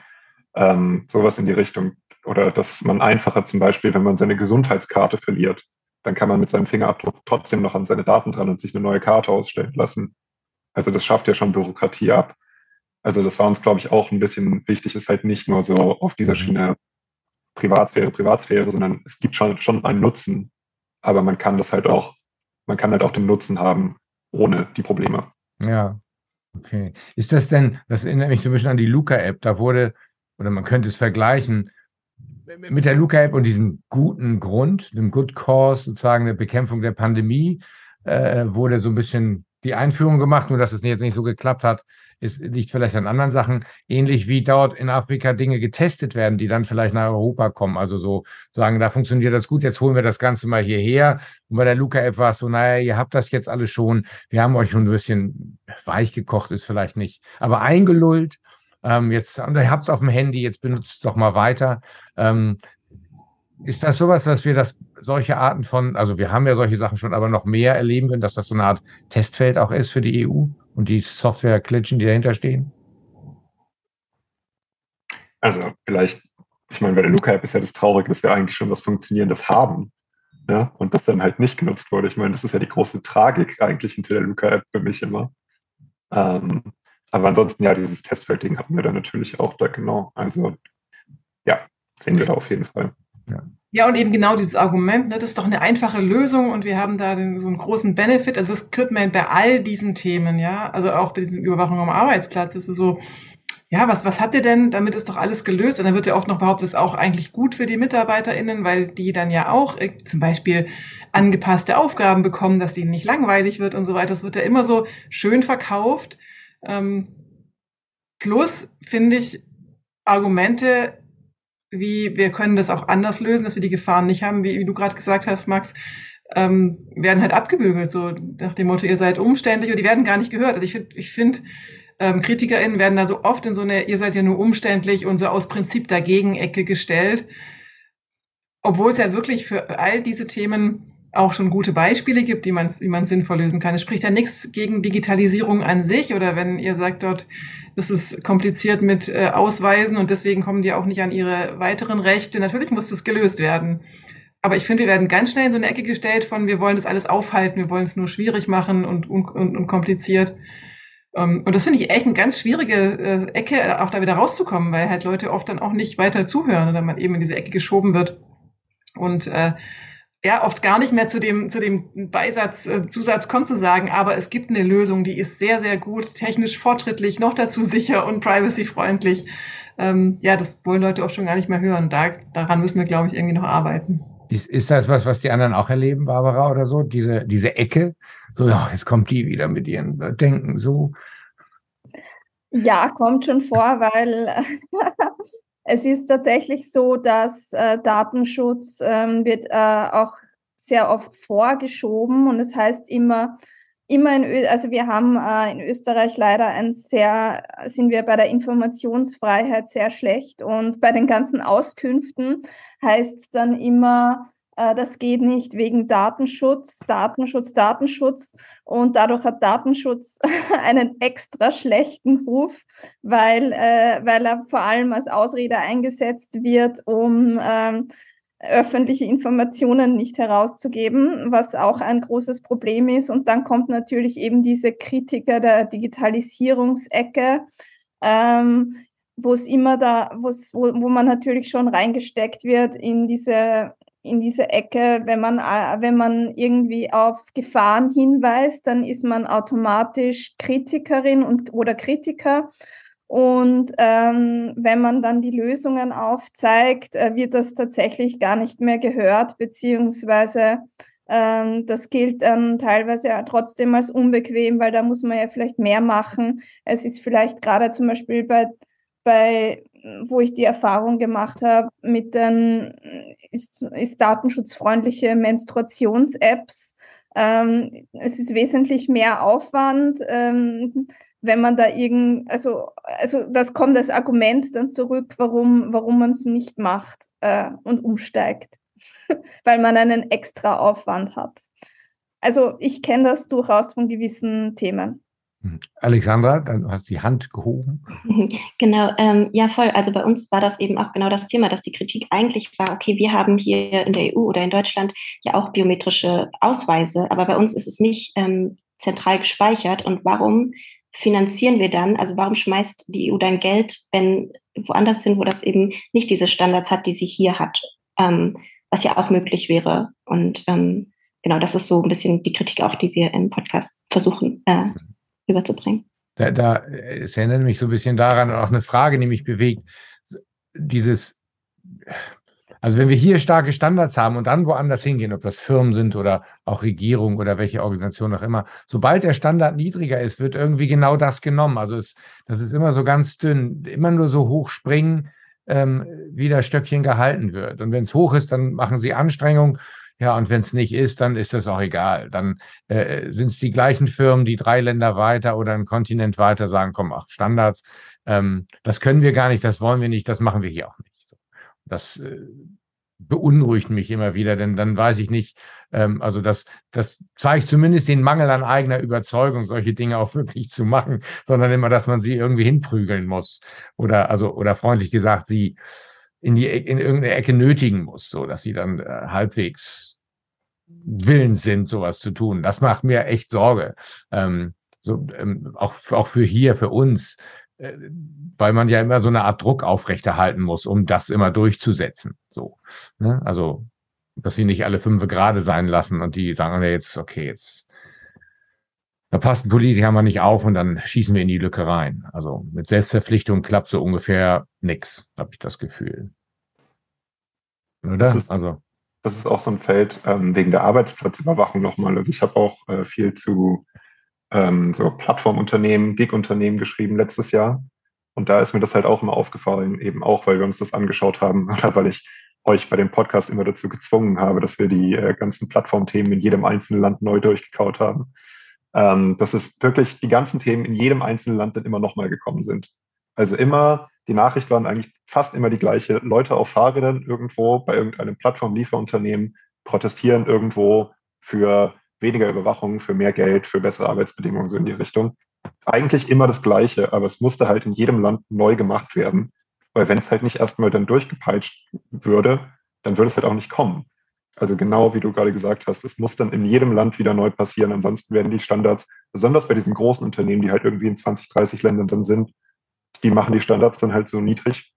Ähm, sowas in die Richtung. Oder dass man einfacher zum Beispiel, wenn man seine Gesundheitskarte verliert, dann kann man mit seinem Fingerabdruck trotzdem noch an seine Daten dran und sich eine neue Karte ausstellen lassen. Also das schafft ja schon Bürokratie ab. Also das war uns, glaube ich, auch ein bisschen wichtig, ist halt nicht nur so auf dieser Schiene Privatsphäre, Privatsphäre, sondern es gibt schon, schon einen Nutzen. Aber man kann das halt auch, man kann halt auch den Nutzen haben ohne die Probleme. Ja, Okay. Ist das denn, das erinnert mich so ein bisschen an die Luca-App, da wurde, oder man könnte es vergleichen, mit der Luca-App und diesem guten Grund, dem Good Cause, sozusagen der Bekämpfung der Pandemie, äh, wurde so ein bisschen die Einführung gemacht, nur dass es jetzt nicht so geklappt hat, es liegt vielleicht an anderen Sachen, ähnlich wie dort in Afrika Dinge getestet werden, die dann vielleicht nach Europa kommen. Also so sagen, da funktioniert das gut, jetzt holen wir das Ganze mal hierher. Und bei der Luca-App war es so, naja, ihr habt das jetzt alles schon, wir haben euch schon ein bisschen weich gekocht, ist vielleicht nicht, aber eingelullt. Ähm, jetzt, ihr habt es auf dem Handy, jetzt benutzt es doch mal weiter. Ähm, ist das sowas, dass wir das solche Arten von, also wir haben ja solche Sachen schon, aber noch mehr erleben würden, dass das so eine Art Testfeld auch ist für die EU? und die Software-Klitschen, die dahinter stehen? Also vielleicht, ich meine, bei der Luca-App ist ja das Traurige, dass wir eigentlich schon was Funktionierendes haben. Ja, und das dann halt nicht genutzt wurde. Ich meine, das ist ja die große Tragik eigentlich hinter der Luca-App für mich immer. Ähm, aber ansonsten, ja, dieses Testfeldding hatten wir dann natürlich auch da genau. Also ja, sehen wir da auf jeden Fall. Ja. Ja, und eben genau dieses Argument, ne, das ist doch eine einfache Lösung und wir haben da den, so einen großen Benefit. Also das kriegt man bei all diesen Themen, ja, also auch bei diesem Überwachung am Arbeitsplatz. Das ist so, ja, was, was habt ihr denn? Damit ist doch alles gelöst. Und dann wird ja oft noch behauptet, das ist auch eigentlich gut für die MitarbeiterInnen, weil die dann ja auch äh, zum Beispiel angepasste Aufgaben bekommen, dass denen nicht langweilig wird und so weiter. Das wird ja immer so schön verkauft. Ähm, plus finde ich Argumente wie wir können das auch anders lösen, dass wir die Gefahren nicht haben, wie, wie du gerade gesagt hast, Max, ähm, werden halt abgebügelt, so nach dem Motto, ihr seid umständlich und die werden gar nicht gehört. Also ich finde, ich find, ähm, KritikerInnen werden da so oft in so eine, ihr seid ja nur umständlich und so aus Prinzip dagegen Ecke gestellt, obwohl es ja wirklich für all diese Themen auch schon gute Beispiele gibt, die man wie man sinnvoll lösen kann. Es spricht ja nichts gegen Digitalisierung an sich oder wenn ihr sagt dort, es ist kompliziert mit äh, Ausweisen und deswegen kommen die auch nicht an ihre weiteren Rechte. Natürlich muss das gelöst werden. Aber ich finde, wir werden ganz schnell in so eine Ecke gestellt von, wir wollen das alles aufhalten, wir wollen es nur schwierig machen und, und, und kompliziert. Um, ähm, und das finde ich echt eine ganz schwierige äh, Ecke, auch da wieder rauszukommen, weil halt Leute oft dann auch nicht weiter zuhören oder man eben in diese Ecke geschoben wird. Und äh, ja, oft gar nicht mehr zu dem, zu dem Beisatz, äh, Zusatz kommt zu sagen, aber es gibt eine Lösung, die ist sehr, sehr gut, technisch fortschrittlich, noch dazu sicher und privacy-freundlich. Ähm, ja, das wollen Leute auch schon gar nicht mehr hören. Da, daran müssen wir, glaube ich, irgendwie noch arbeiten. Ist, ist das was, was die anderen auch erleben, Barbara, oder so? Diese, diese Ecke? So, ja, jetzt kommt die wieder mit ihren Denken, so. Ja, kommt schon vor, weil <laughs> Es ist tatsächlich so, dass äh, Datenschutz ähm, wird äh, auch sehr oft vorgeschoben und es das heißt immer, immer in, Ö also wir haben äh, in Österreich leider ein sehr, sind wir bei der Informationsfreiheit sehr schlecht und bei den ganzen Auskünften heißt es dann immer, das geht nicht wegen Datenschutz, Datenschutz, Datenschutz. Und dadurch hat Datenschutz <laughs> einen extra schlechten Ruf, weil, äh, weil er vor allem als Ausrede eingesetzt wird, um ähm, öffentliche Informationen nicht herauszugeben, was auch ein großes Problem ist. Und dann kommt natürlich eben diese Kritiker der Digitalisierungsecke, ähm, wo es immer da, wo, wo man natürlich schon reingesteckt wird in diese in diese Ecke, wenn man, äh, wenn man irgendwie auf Gefahren hinweist, dann ist man automatisch Kritikerin und, oder Kritiker. Und ähm, wenn man dann die Lösungen aufzeigt, äh, wird das tatsächlich gar nicht mehr gehört, beziehungsweise ähm, das gilt dann teilweise ja trotzdem als unbequem, weil da muss man ja vielleicht mehr machen. Es ist vielleicht gerade zum Beispiel bei, bei wo ich die Erfahrung gemacht habe, mit den ist, ist datenschutzfreundliche Menstruations-Apps. Ähm, es ist wesentlich mehr Aufwand, ähm, wenn man da irgend, also, also das kommt als Argument dann zurück, warum, warum man es nicht macht äh, und umsteigt, <laughs> weil man einen extra Aufwand hat. Also ich kenne das durchaus von gewissen Themen. Alexandra, dann hast du die Hand gehoben. <laughs> Genau, ähm, ja voll. Also bei uns war das eben auch genau das Thema, dass die Kritik eigentlich war, okay, wir haben hier in der EU oder in Deutschland ja auch biometrische Ausweise, aber bei uns ist es nicht ähm, zentral gespeichert. Und warum finanzieren wir dann, also warum schmeißt die EU dann Geld, wenn woanders sind, wo das eben nicht diese Standards hat, die sie hier hat, ähm, was ja auch möglich wäre. Und ähm, genau, das ist so ein bisschen die Kritik auch, die wir im Podcast versuchen äh, rüberzubringen. Da, da, es erinnert mich so ein bisschen daran, auch eine Frage, die mich bewegt. Dieses, also wenn wir hier starke Standards haben und dann woanders hingehen, ob das Firmen sind oder auch Regierung oder welche Organisation auch immer, sobald der Standard niedriger ist, wird irgendwie genau das genommen. Also es, das ist immer so ganz dünn, immer nur so hoch springen, ähm, wie das Stöckchen gehalten wird. Und wenn es hoch ist, dann machen sie Anstrengungen ja, und wenn es nicht ist, dann ist das auch egal. Dann äh, sind es die gleichen Firmen, die drei Länder weiter oder einen Kontinent weiter sagen, komm, ach, Standards, ähm, das können wir gar nicht, das wollen wir nicht, das machen wir hier auch nicht. Das, äh, beunruhigt mich immer wieder, denn dann weiß ich nicht, ähm, also das, das zeigt zumindest den Mangel an eigener Überzeugung, solche Dinge auch <laughs> wirklich zu machen, sondern immer, dass man sie irgendwie hinprügeln muss oder also oder freundlich gesagt sie in die in irgendeine Ecke nötigen muss, so dass sie dann äh, halbwegs willens sind, sowas zu tun. Das macht mir echt Sorge. Ähm, so ähm, auch auch für hier für uns äh, weil man ja immer so eine Art Druck aufrechterhalten muss, um das immer durchzusetzen. So, ne? Also, dass sie nicht alle fünf gerade sein lassen und die sagen ja jetzt, okay, jetzt da passt ein Politiker mal nicht auf und dann schießen wir in die Lücke rein. Also mit Selbstverpflichtung klappt so ungefähr nix, habe ich das Gefühl. Oder? Das ist, also das ist auch so ein Feld ähm, wegen der Arbeitsplatzüberwachung nochmal. Also ich habe auch äh, viel zu ähm, so Plattformunternehmen, Gig-Unternehmen geschrieben letztes Jahr. Und da ist mir das halt auch immer aufgefallen, eben auch, weil wir uns das angeschaut haben <laughs> oder weil ich euch bei dem Podcast immer dazu gezwungen habe, dass wir die äh, ganzen Plattformthemen in jedem einzelnen Land neu durchgekaut haben. Ähm, dass es wirklich die ganzen Themen in jedem einzelnen Land dann immer nochmal gekommen sind. Also immer, die Nachricht waren eigentlich fast immer die gleiche. Leute auf Fahrrädern irgendwo bei irgendeinem Plattformlieferunternehmen protestieren irgendwo für weniger Überwachung, für mehr Geld, für bessere Arbeitsbedingungen, so in die Richtung. Eigentlich immer das Gleiche, aber es musste halt in jedem Land neu gemacht werden. Weil wenn es halt nicht erstmal dann durchgepeitscht würde, dann würde es halt auch nicht kommen. Also genau wie du gerade gesagt hast, es muss dann in jedem Land wieder neu passieren. Ansonsten werden die Standards, besonders bei diesen großen Unternehmen, die halt irgendwie in 20, 30 Ländern dann sind, die machen die Standards dann halt so niedrig,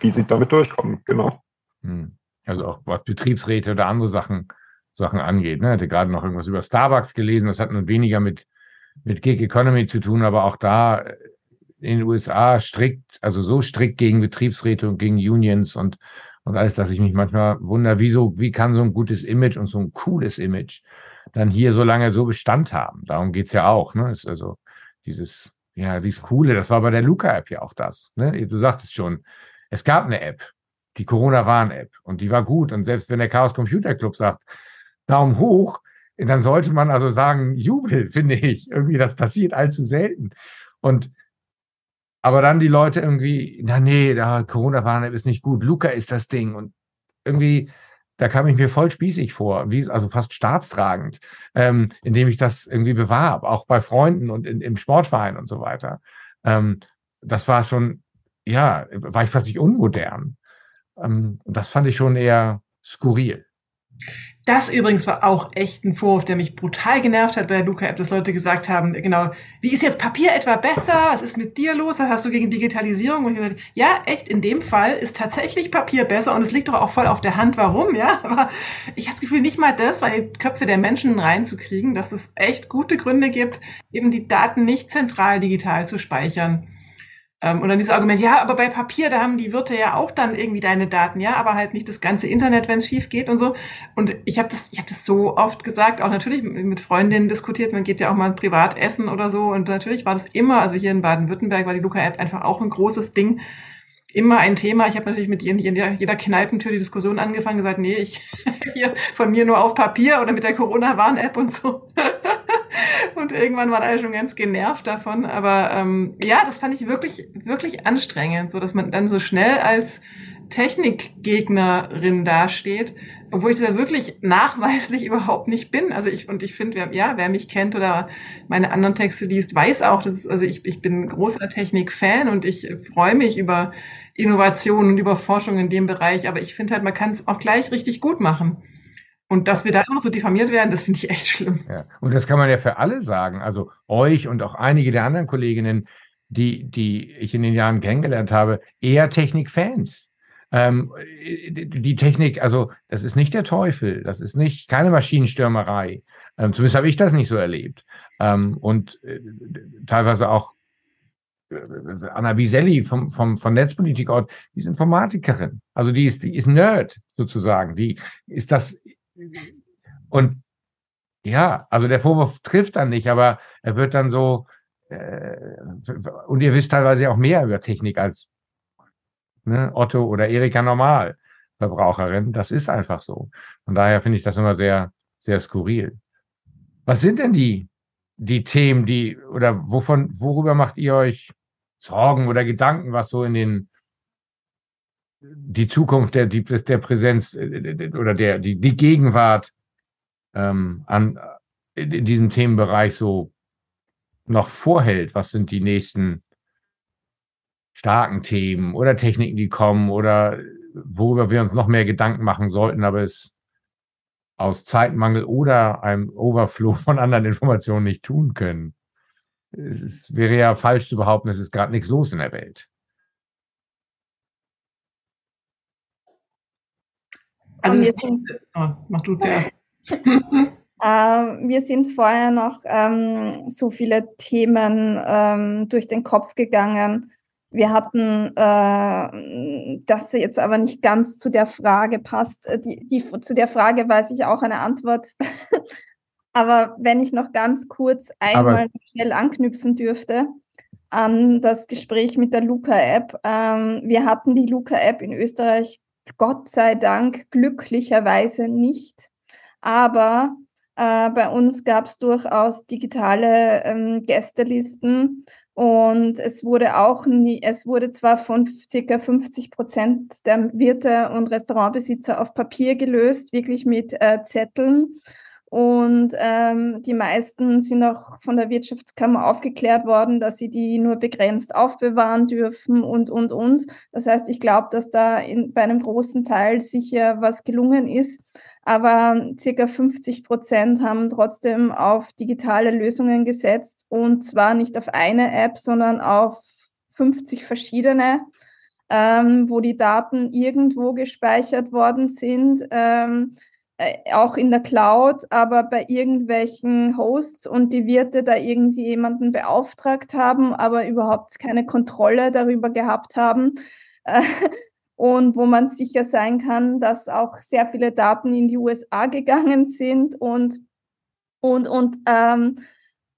wie sie damit durchkommen. Genau. Hm. Also auch was Betriebsräte oder andere Sachen Sachen angeht. Ne? Hatte gerade noch irgendwas über Starbucks gelesen. Das hat nun weniger mit, mit Gig Economy zu tun, aber auch da in den USA strikt, also so strikt gegen Betriebsräte und gegen Unions und, und alles, dass ich mich manchmal wundere, wieso, wie kann so ein gutes Image und so ein cooles Image dann hier so lange so Bestand haben? Darum geht's ja auch. Ne? Ist also dieses, ja, dieses Coole, das war bei der Luca-App ja auch das. Ne? Du sagtest schon, es gab eine App, die Corona-Warn-App und die war gut. Und selbst wenn der Chaos Computer Club sagt, Daumen hoch, dann sollte man also sagen, Jubel, <laughs> finde ich. Irgendwie, das passiert allzu selten. Und aber dann die Leute irgendwie, na nee, da Corona-Warn-App ist nicht gut, Luca ist das Ding. Und irgendwie, da kam ich mir voll spießig vor, wie, also fast staatstragend, ähm, indem ich das irgendwie bewarb, auch bei Freunden und in, im Sportverein und so weiter. Ähm, das war schon, ja, war ich plötzlich unmodern. Ähm, das fand ich schon eher skurril. Das übrigens war auch echt ein Vorwurf, der mich brutal genervt hat bei der Luca-App, dass Leute gesagt haben, genau, wie ist jetzt Papier etwa besser? Was ist mit dir los? Was hast du gegen Digitalisierung? Und ich gesagt, ja, echt, in dem Fall ist tatsächlich Papier besser und es liegt doch auch voll auf der Hand, warum, ja? <laughs> Aber ich habe das Gefühl, nicht mal das, weil die Köpfe der Menschen reinzukriegen, dass es echt gute Gründe gibt, eben die Daten nicht zentral digital zu speichern. Ähm, und dann dieses Argument, ja, aber bei Papier, da haben die Wirte ja auch dann irgendwie deine Daten, ja, aber halt nicht das ganze Internet, wenn es schief geht und so. Und ich habe das, ich habe das so oft gesagt, auch natürlich mit Freundinnen diskutiert, man geht ja auch mal privat essen oder so. Und natürlich war das immer, also hier in Baden-Württemberg war die Luca-App einfach auch ein großes Ding immer ein Thema. Ich habe natürlich mit jeder, jeder Kneipentür die Diskussion angefangen, gesagt, nee, ich <laughs> hier von mir nur auf Papier oder mit der Corona-Warn-App und so. Und irgendwann waren alle schon ganz genervt davon. Aber ähm, ja, das fand ich wirklich, wirklich anstrengend, so dass man dann so schnell als Technikgegnerin dasteht, obwohl ich da wirklich nachweislich <laughs> überhaupt nicht bin. Also ich, und ich finde, ja, wer mich kennt oder meine anderen Texte liest, weiß auch, dass, also ich, ich bin großer Technik-Fan und ich freue mich über Innovation und über Forschung in dem Bereich, aber ich finde halt, man kann es auch gleich richtig gut machen. Und dass wir da immer so diffamiert werden, das finde ich echt schlimm. Ja. Und das kann man ja für alle sagen. Also euch und auch einige der anderen Kolleginnen, die, die ich in den Jahren kennengelernt habe, eher Technikfans. Ähm, die Technik, also das ist nicht der Teufel, das ist nicht keine Maschinenstürmerei. Ähm, zumindest habe ich das nicht so erlebt. Ähm, und äh, teilweise auch Anna Biselli vom, vom, von Netzpolitikort, die ist Informatikerin. Also die ist, die ist Nerd sozusagen. Die ist das. Und ja, also der Vorwurf trifft dann nicht, aber er wird dann so, äh, und ihr wisst teilweise auch mehr über Technik als ne, Otto oder Erika Normal Verbraucherin. Das ist einfach so. Von daher finde ich das immer sehr, sehr skurril. Was sind denn die, die Themen, die, oder wovon, worüber macht ihr euch Sorgen oder Gedanken, was so in den die Zukunft der, der Präsenz äh, oder der, die, die Gegenwart ähm, an, in diesem Themenbereich so noch vorhält? Was sind die nächsten starken Themen oder Techniken, die kommen oder worüber wir uns noch mehr Gedanken machen sollten, aber es aus Zeitmangel oder einem Overflow <laughs> von anderen Informationen nicht tun können? Es wäre ja falsch zu behaupten, es ist gerade nichts los in der Welt. Also, wir sind, oh, mach du zuerst. <laughs> äh, mir sind vorher noch ähm, so viele Themen ähm, durch den Kopf gegangen. Wir hatten, äh, das jetzt aber nicht ganz zu der Frage passt. Äh, die, die, zu der Frage weiß ich auch eine Antwort. <laughs> aber wenn ich noch ganz kurz einmal aber schnell anknüpfen dürfte an das Gespräch mit der Luca-App. Ähm, wir hatten die Luca-App in Österreich Gott sei Dank glücklicherweise nicht. Aber äh, bei uns gab es durchaus digitale ähm, Gästelisten und es wurde auch nie, es wurde zwar von circa 50 Prozent der Wirte und Restaurantbesitzer auf Papier gelöst, wirklich mit äh, Zetteln. Und ähm, die meisten sind auch von der Wirtschaftskammer aufgeklärt worden, dass sie die nur begrenzt aufbewahren dürfen und, und, und. Das heißt, ich glaube, dass da in, bei einem großen Teil sicher was gelungen ist. Aber circa 50 Prozent haben trotzdem auf digitale Lösungen gesetzt und zwar nicht auf eine App, sondern auf 50 verschiedene, ähm, wo die Daten irgendwo gespeichert worden sind. Ähm, äh, auch in der Cloud, aber bei irgendwelchen Hosts und die Wirte da irgendwie jemanden beauftragt haben, aber überhaupt keine Kontrolle darüber gehabt haben. Äh, <laughs> und wo man sicher sein kann, dass auch sehr viele Daten in die USA gegangen sind und und und ähm,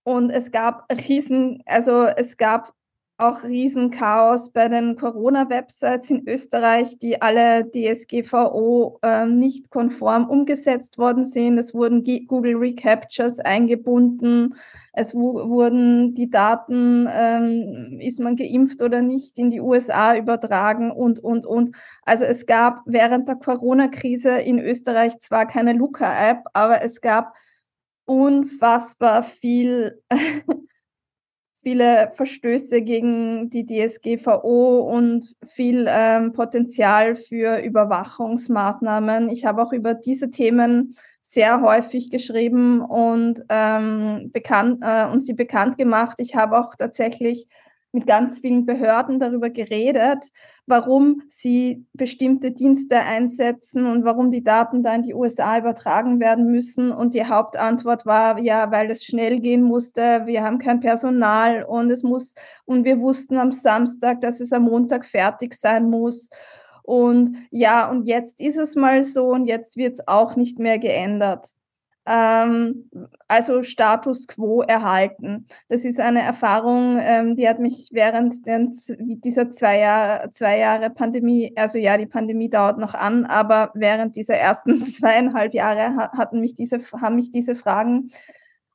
und es gab riesen, also es gab auch Riesenchaos bei den Corona-Websites in Österreich, die alle DSGVO äh, nicht konform umgesetzt worden sind. Es wurden Google Recaptures eingebunden. Es wurden die Daten, ähm, ist man geimpft oder nicht, in die USA übertragen und, und, und. Also es gab während der Corona-Krise in Österreich zwar keine Luca-App, aber es gab unfassbar viel <laughs> viele Verstöße gegen die DSGVO und viel ähm, Potenzial für Überwachungsmaßnahmen. Ich habe auch über diese Themen sehr häufig geschrieben und, ähm, bekannt, äh, und sie bekannt gemacht. Ich habe auch tatsächlich mit ganz vielen Behörden darüber geredet, warum sie bestimmte Dienste einsetzen und warum die Daten da in die USA übertragen werden müssen. Und die Hauptantwort war, ja, weil es schnell gehen musste, wir haben kein Personal und es muss, und wir wussten am Samstag, dass es am Montag fertig sein muss. Und ja, und jetzt ist es mal so und jetzt wird es auch nicht mehr geändert ähm, also Status quo erhalten. Das ist eine Erfahrung, ähm, die hat mich während den, dieser zwei, Jahr, zwei Jahre Pandemie, also ja, die Pandemie dauert noch an, aber während dieser ersten <laughs> zweieinhalb Jahre hatten mich diese, haben mich diese Fragen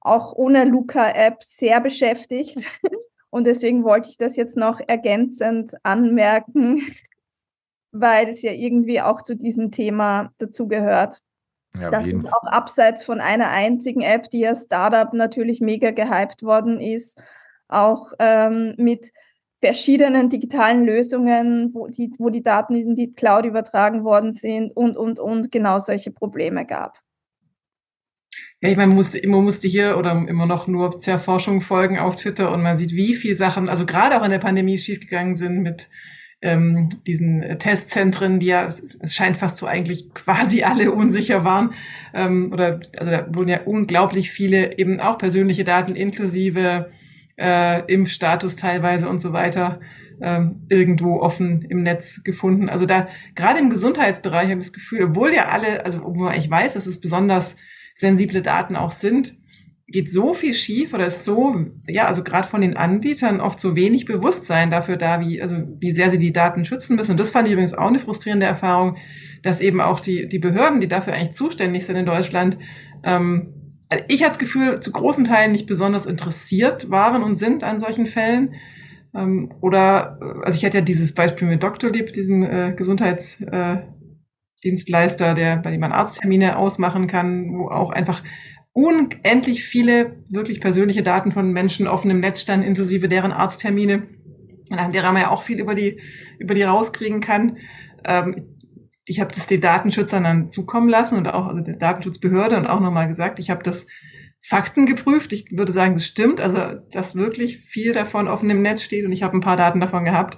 auch ohne Luca-App sehr beschäftigt. <laughs> Und deswegen wollte ich das jetzt noch ergänzend anmerken, <laughs> weil es ja irgendwie auch zu diesem Thema dazugehört. Ja, das ist auch abseits von einer einzigen App, die ja Startup natürlich mega gehypt worden ist, auch ähm, mit verschiedenen digitalen Lösungen, wo die, wo die Daten in die Cloud übertragen worden sind und, und, und genau solche Probleme gab. Ja, ich meine, man musste, man musste hier oder immer noch nur zur Forschung folgen auf Twitter und man sieht, wie viele Sachen, also gerade auch in der Pandemie schiefgegangen sind mit ähm, diesen Testzentren, die ja, es scheint fast so eigentlich quasi alle unsicher waren. Ähm, oder also da wurden ja unglaublich viele eben auch persönliche Daten inklusive äh, Impfstatus teilweise und so weiter ähm, irgendwo offen im Netz gefunden. Also da gerade im Gesundheitsbereich habe ich das Gefühl, obwohl ja alle, also obwohl ich weiß, dass es besonders sensible Daten auch sind, geht so viel schief oder ist so, ja, also gerade von den Anbietern oft so wenig Bewusstsein dafür da, wie, also wie sehr sie die Daten schützen müssen. Und das fand ich übrigens auch eine frustrierende Erfahrung, dass eben auch die, die Behörden, die dafür eigentlich zuständig sind in Deutschland, ähm, ich hatte das Gefühl, zu großen Teilen nicht besonders interessiert waren und sind an solchen Fällen. Ähm, oder, äh, also ich hatte ja dieses Beispiel mit Doctolib, diesem äh, Gesundheitsdienstleister, äh, der, bei dem man Arzttermine ausmachen kann, wo auch einfach unendlich viele wirklich persönliche Daten von Menschen offen im Netz standen, inklusive deren Arzttermine, an derer man ja auch viel über die, über die rauskriegen kann. Ähm, ich habe das den Datenschützern dann zukommen lassen und auch also der Datenschutzbehörde und auch nochmal gesagt, ich habe das Fakten geprüft. Ich würde sagen, das stimmt. Also, dass wirklich viel davon offen im Netz steht und ich habe ein paar Daten davon gehabt.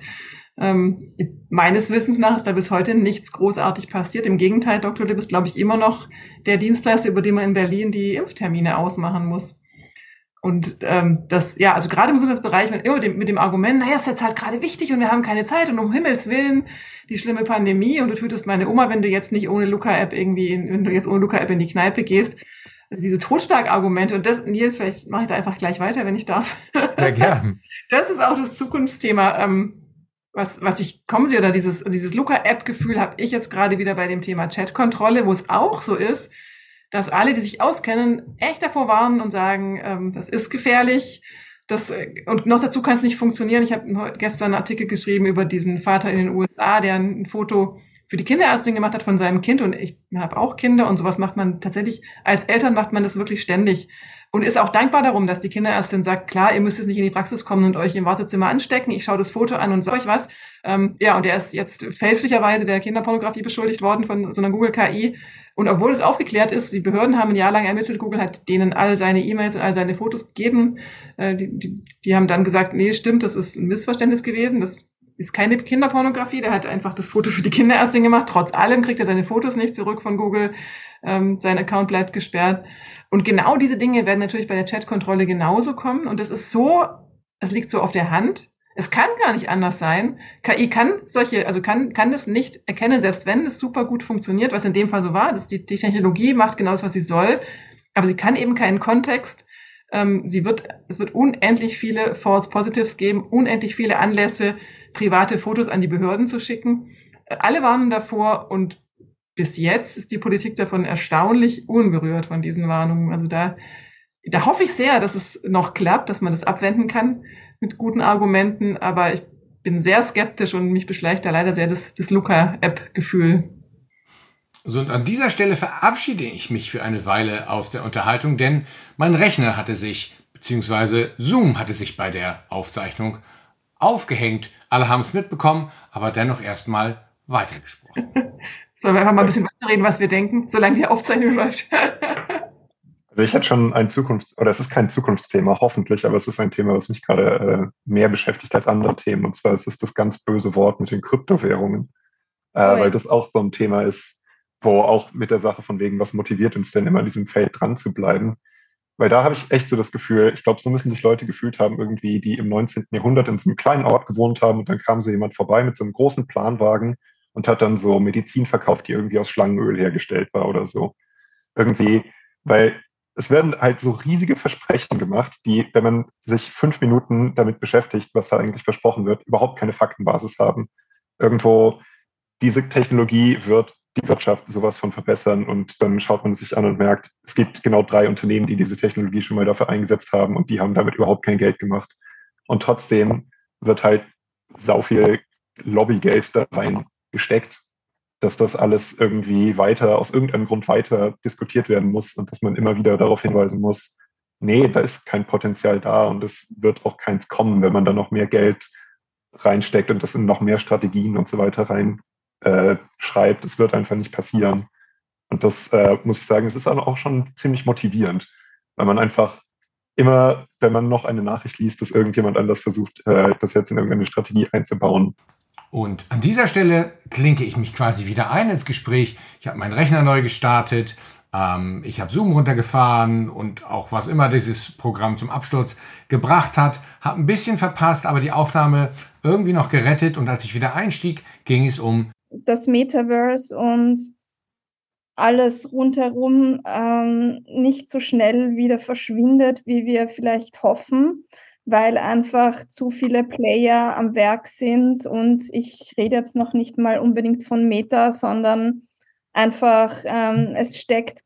Ähm, meines Wissens nach ist da bis heute nichts großartig passiert. Im Gegenteil, Dr. Lipp ist, glaube ich, immer noch der Dienstleister, über den man in Berlin die Impftermine ausmachen muss. Und ähm, das, ja, also gerade im Gesundheitsbereich mit, dem, mit dem Argument, naja, ist jetzt halt gerade wichtig und wir haben keine Zeit und um Himmels Willen die schlimme Pandemie und du tötest meine Oma, wenn du jetzt nicht ohne Luca-App irgendwie, in, wenn du jetzt ohne Luca-App in die Kneipe gehst diese Totstark-Argumente und das, Nils, vielleicht mache ich da einfach gleich weiter, wenn ich darf. Sehr gern. <laughs> Das ist auch das Zukunftsthema, ähm, was, was ich kommen Sie oder dieses, dieses Luca-App-Gefühl habe ich jetzt gerade wieder bei dem Thema Chat-Kontrolle, wo es auch so ist, dass alle, die sich auskennen, echt davor warnen und sagen, ähm, das ist gefährlich. Das, äh, und noch dazu kann es nicht funktionieren. Ich habe gestern einen Artikel geschrieben über diesen Vater in den USA, der ein Foto für die Kinderärztin gemacht hat von seinem Kind und ich habe auch Kinder und sowas macht man tatsächlich, als Eltern macht man das wirklich ständig und ist auch dankbar darum, dass die Kinderärztin sagt, klar, ihr müsst jetzt nicht in die Praxis kommen und euch im Wartezimmer anstecken, ich schaue das Foto an und sage euch was. Ähm, ja, und er ist jetzt fälschlicherweise der Kinderpornografie beschuldigt worden von so einer Google-KI. Und obwohl es aufgeklärt ist, die Behörden haben ein Jahr lang ermittelt, Google hat denen all seine E-Mails und all seine Fotos gegeben. Äh, die, die, die haben dann gesagt, nee, stimmt, das ist ein Missverständnis gewesen. Das ist keine Kinderpornografie, der hat einfach das Foto für die Kinderärztin gemacht. Trotz allem kriegt er seine Fotos nicht zurück von Google. Ähm, sein Account bleibt gesperrt. Und genau diese Dinge werden natürlich bei der Chatkontrolle genauso kommen. Und das ist so, es liegt so auf der Hand. Es kann gar nicht anders sein. KI kann solche, also kann, kann das nicht erkennen, selbst wenn es super gut funktioniert, was in dem Fall so war. Das die, die Technologie macht genau das, was sie soll. Aber sie kann eben keinen Kontext. Ähm, sie wird, es wird unendlich viele False Positives geben, unendlich viele Anlässe, private Fotos an die Behörden zu schicken. Alle warnen davor und bis jetzt ist die Politik davon erstaunlich unberührt von diesen Warnungen. Also da, da hoffe ich sehr, dass es noch klappt, dass man das abwenden kann mit guten Argumenten. Aber ich bin sehr skeptisch und mich beschleicht da leider sehr das, das Luca-App-Gefühl. So, und an dieser Stelle verabschiede ich mich für eine Weile aus der Unterhaltung, denn mein Rechner hatte sich, beziehungsweise Zoom hatte sich bei der Aufzeichnung aufgehängt. Alle haben es mitbekommen, aber dennoch erstmal weitergesprochen. <laughs> Sollen wir einfach mal ein bisschen weiterreden, was wir denken, solange die Aufzeichnung läuft? <laughs> also ich hatte schon ein Zukunfts- oder es ist kein Zukunftsthema, hoffentlich, aber es ist ein Thema, was mich gerade äh, mehr beschäftigt als andere Themen. Und zwar es ist das ganz böse Wort mit den Kryptowährungen. Äh, oh, ja. Weil das auch so ein Thema ist, wo auch mit der Sache von wegen, was motiviert uns denn immer in diesem Feld dran zu bleiben. Weil da habe ich echt so das Gefühl, ich glaube, so müssen sich Leute gefühlt haben, irgendwie, die im 19. Jahrhundert in so einem kleinen Ort gewohnt haben und dann kam so jemand vorbei mit so einem großen Planwagen und hat dann so Medizin verkauft, die irgendwie aus Schlangenöl hergestellt war oder so. Irgendwie, weil es werden halt so riesige Versprechen gemacht, die, wenn man sich fünf Minuten damit beschäftigt, was da eigentlich versprochen wird, überhaupt keine Faktenbasis haben. Irgendwo, diese Technologie wird die Wirtschaft sowas von verbessern. Und dann schaut man sich an und merkt, es gibt genau drei Unternehmen, die diese Technologie schon mal dafür eingesetzt haben und die haben damit überhaupt kein Geld gemacht. Und trotzdem wird halt sau viel Lobbygeld da rein gesteckt, dass das alles irgendwie weiter, aus irgendeinem Grund weiter diskutiert werden muss und dass man immer wieder darauf hinweisen muss, nee, da ist kein Potenzial da und es wird auch keins kommen, wenn man da noch mehr Geld reinsteckt und das in noch mehr Strategien und so weiter rein äh. Es wird einfach nicht passieren. Und das äh, muss ich sagen, es ist auch schon ziemlich motivierend, weil man einfach immer, wenn man noch eine Nachricht liest, dass irgendjemand anders versucht, äh, das jetzt in irgendeine Strategie einzubauen. Und an dieser Stelle klinke ich mich quasi wieder ein ins Gespräch. Ich habe meinen Rechner neu gestartet, ähm, ich habe Zoom runtergefahren und auch was immer dieses Programm zum Absturz gebracht hat, habe ein bisschen verpasst, aber die Aufnahme irgendwie noch gerettet. Und als ich wieder einstieg, ging es um das Metaverse und alles rundherum ähm, nicht so schnell wieder verschwindet, wie wir vielleicht hoffen, weil einfach zu viele Player am Werk sind. Und ich rede jetzt noch nicht mal unbedingt von Meta, sondern einfach, ähm, es steckt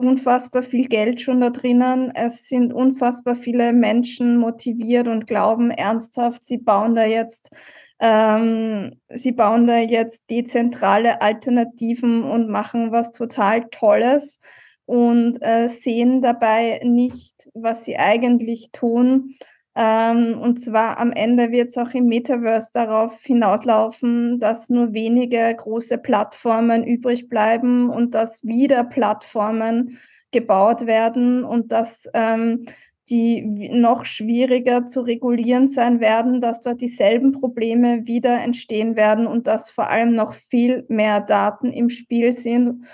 unfassbar viel Geld schon da drinnen. Es sind unfassbar viele Menschen motiviert und glauben ernsthaft, sie bauen da jetzt, ähm, sie bauen da jetzt dezentrale Alternativen und machen was total Tolles und äh, sehen dabei nicht, was sie eigentlich tun. Ähm, und zwar am Ende wird es auch im Metaverse darauf hinauslaufen, dass nur wenige große Plattformen übrig bleiben und dass wieder Plattformen gebaut werden und dass ähm, die noch schwieriger zu regulieren sein werden, dass dort dieselben Probleme wieder entstehen werden und dass vor allem noch viel mehr Daten im Spiel sind,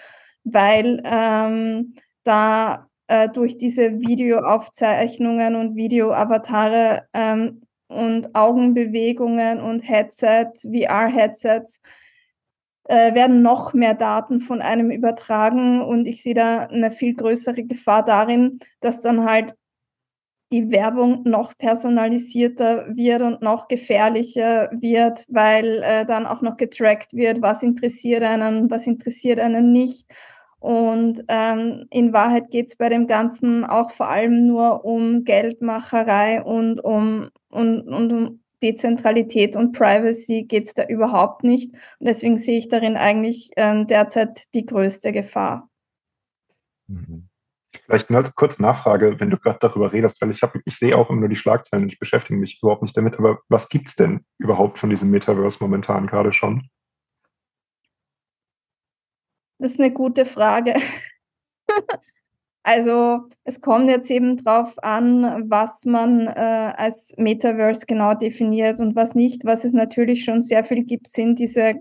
weil ähm, da äh, durch diese Videoaufzeichnungen und Videoavatare ähm, und Augenbewegungen und Headset, VR-Headsets, äh, werden noch mehr Daten von einem übertragen. Und ich sehe da eine viel größere Gefahr darin, dass dann halt die Werbung noch personalisierter wird und noch gefährlicher wird, weil äh, dann auch noch getrackt wird, was interessiert einen, was interessiert einen nicht und ähm, in Wahrheit geht es bei dem Ganzen auch vor allem nur um Geldmacherei und um, und, und um Dezentralität und Privacy geht es da überhaupt nicht. Und deswegen sehe ich darin eigentlich ähm, derzeit die größte Gefahr. Mhm. Vielleicht nur als kurze Nachfrage, wenn du gerade darüber redest, weil ich habe, ich sehe auch immer nur die Schlagzeilen und ich beschäftige mich überhaupt nicht damit, aber was gibt es denn überhaupt von diesem Metaverse momentan gerade schon? Das ist eine gute Frage. <laughs> also es kommt jetzt eben drauf an, was man äh, als Metaverse genau definiert und was nicht. Was es natürlich schon sehr viel gibt, sind diese,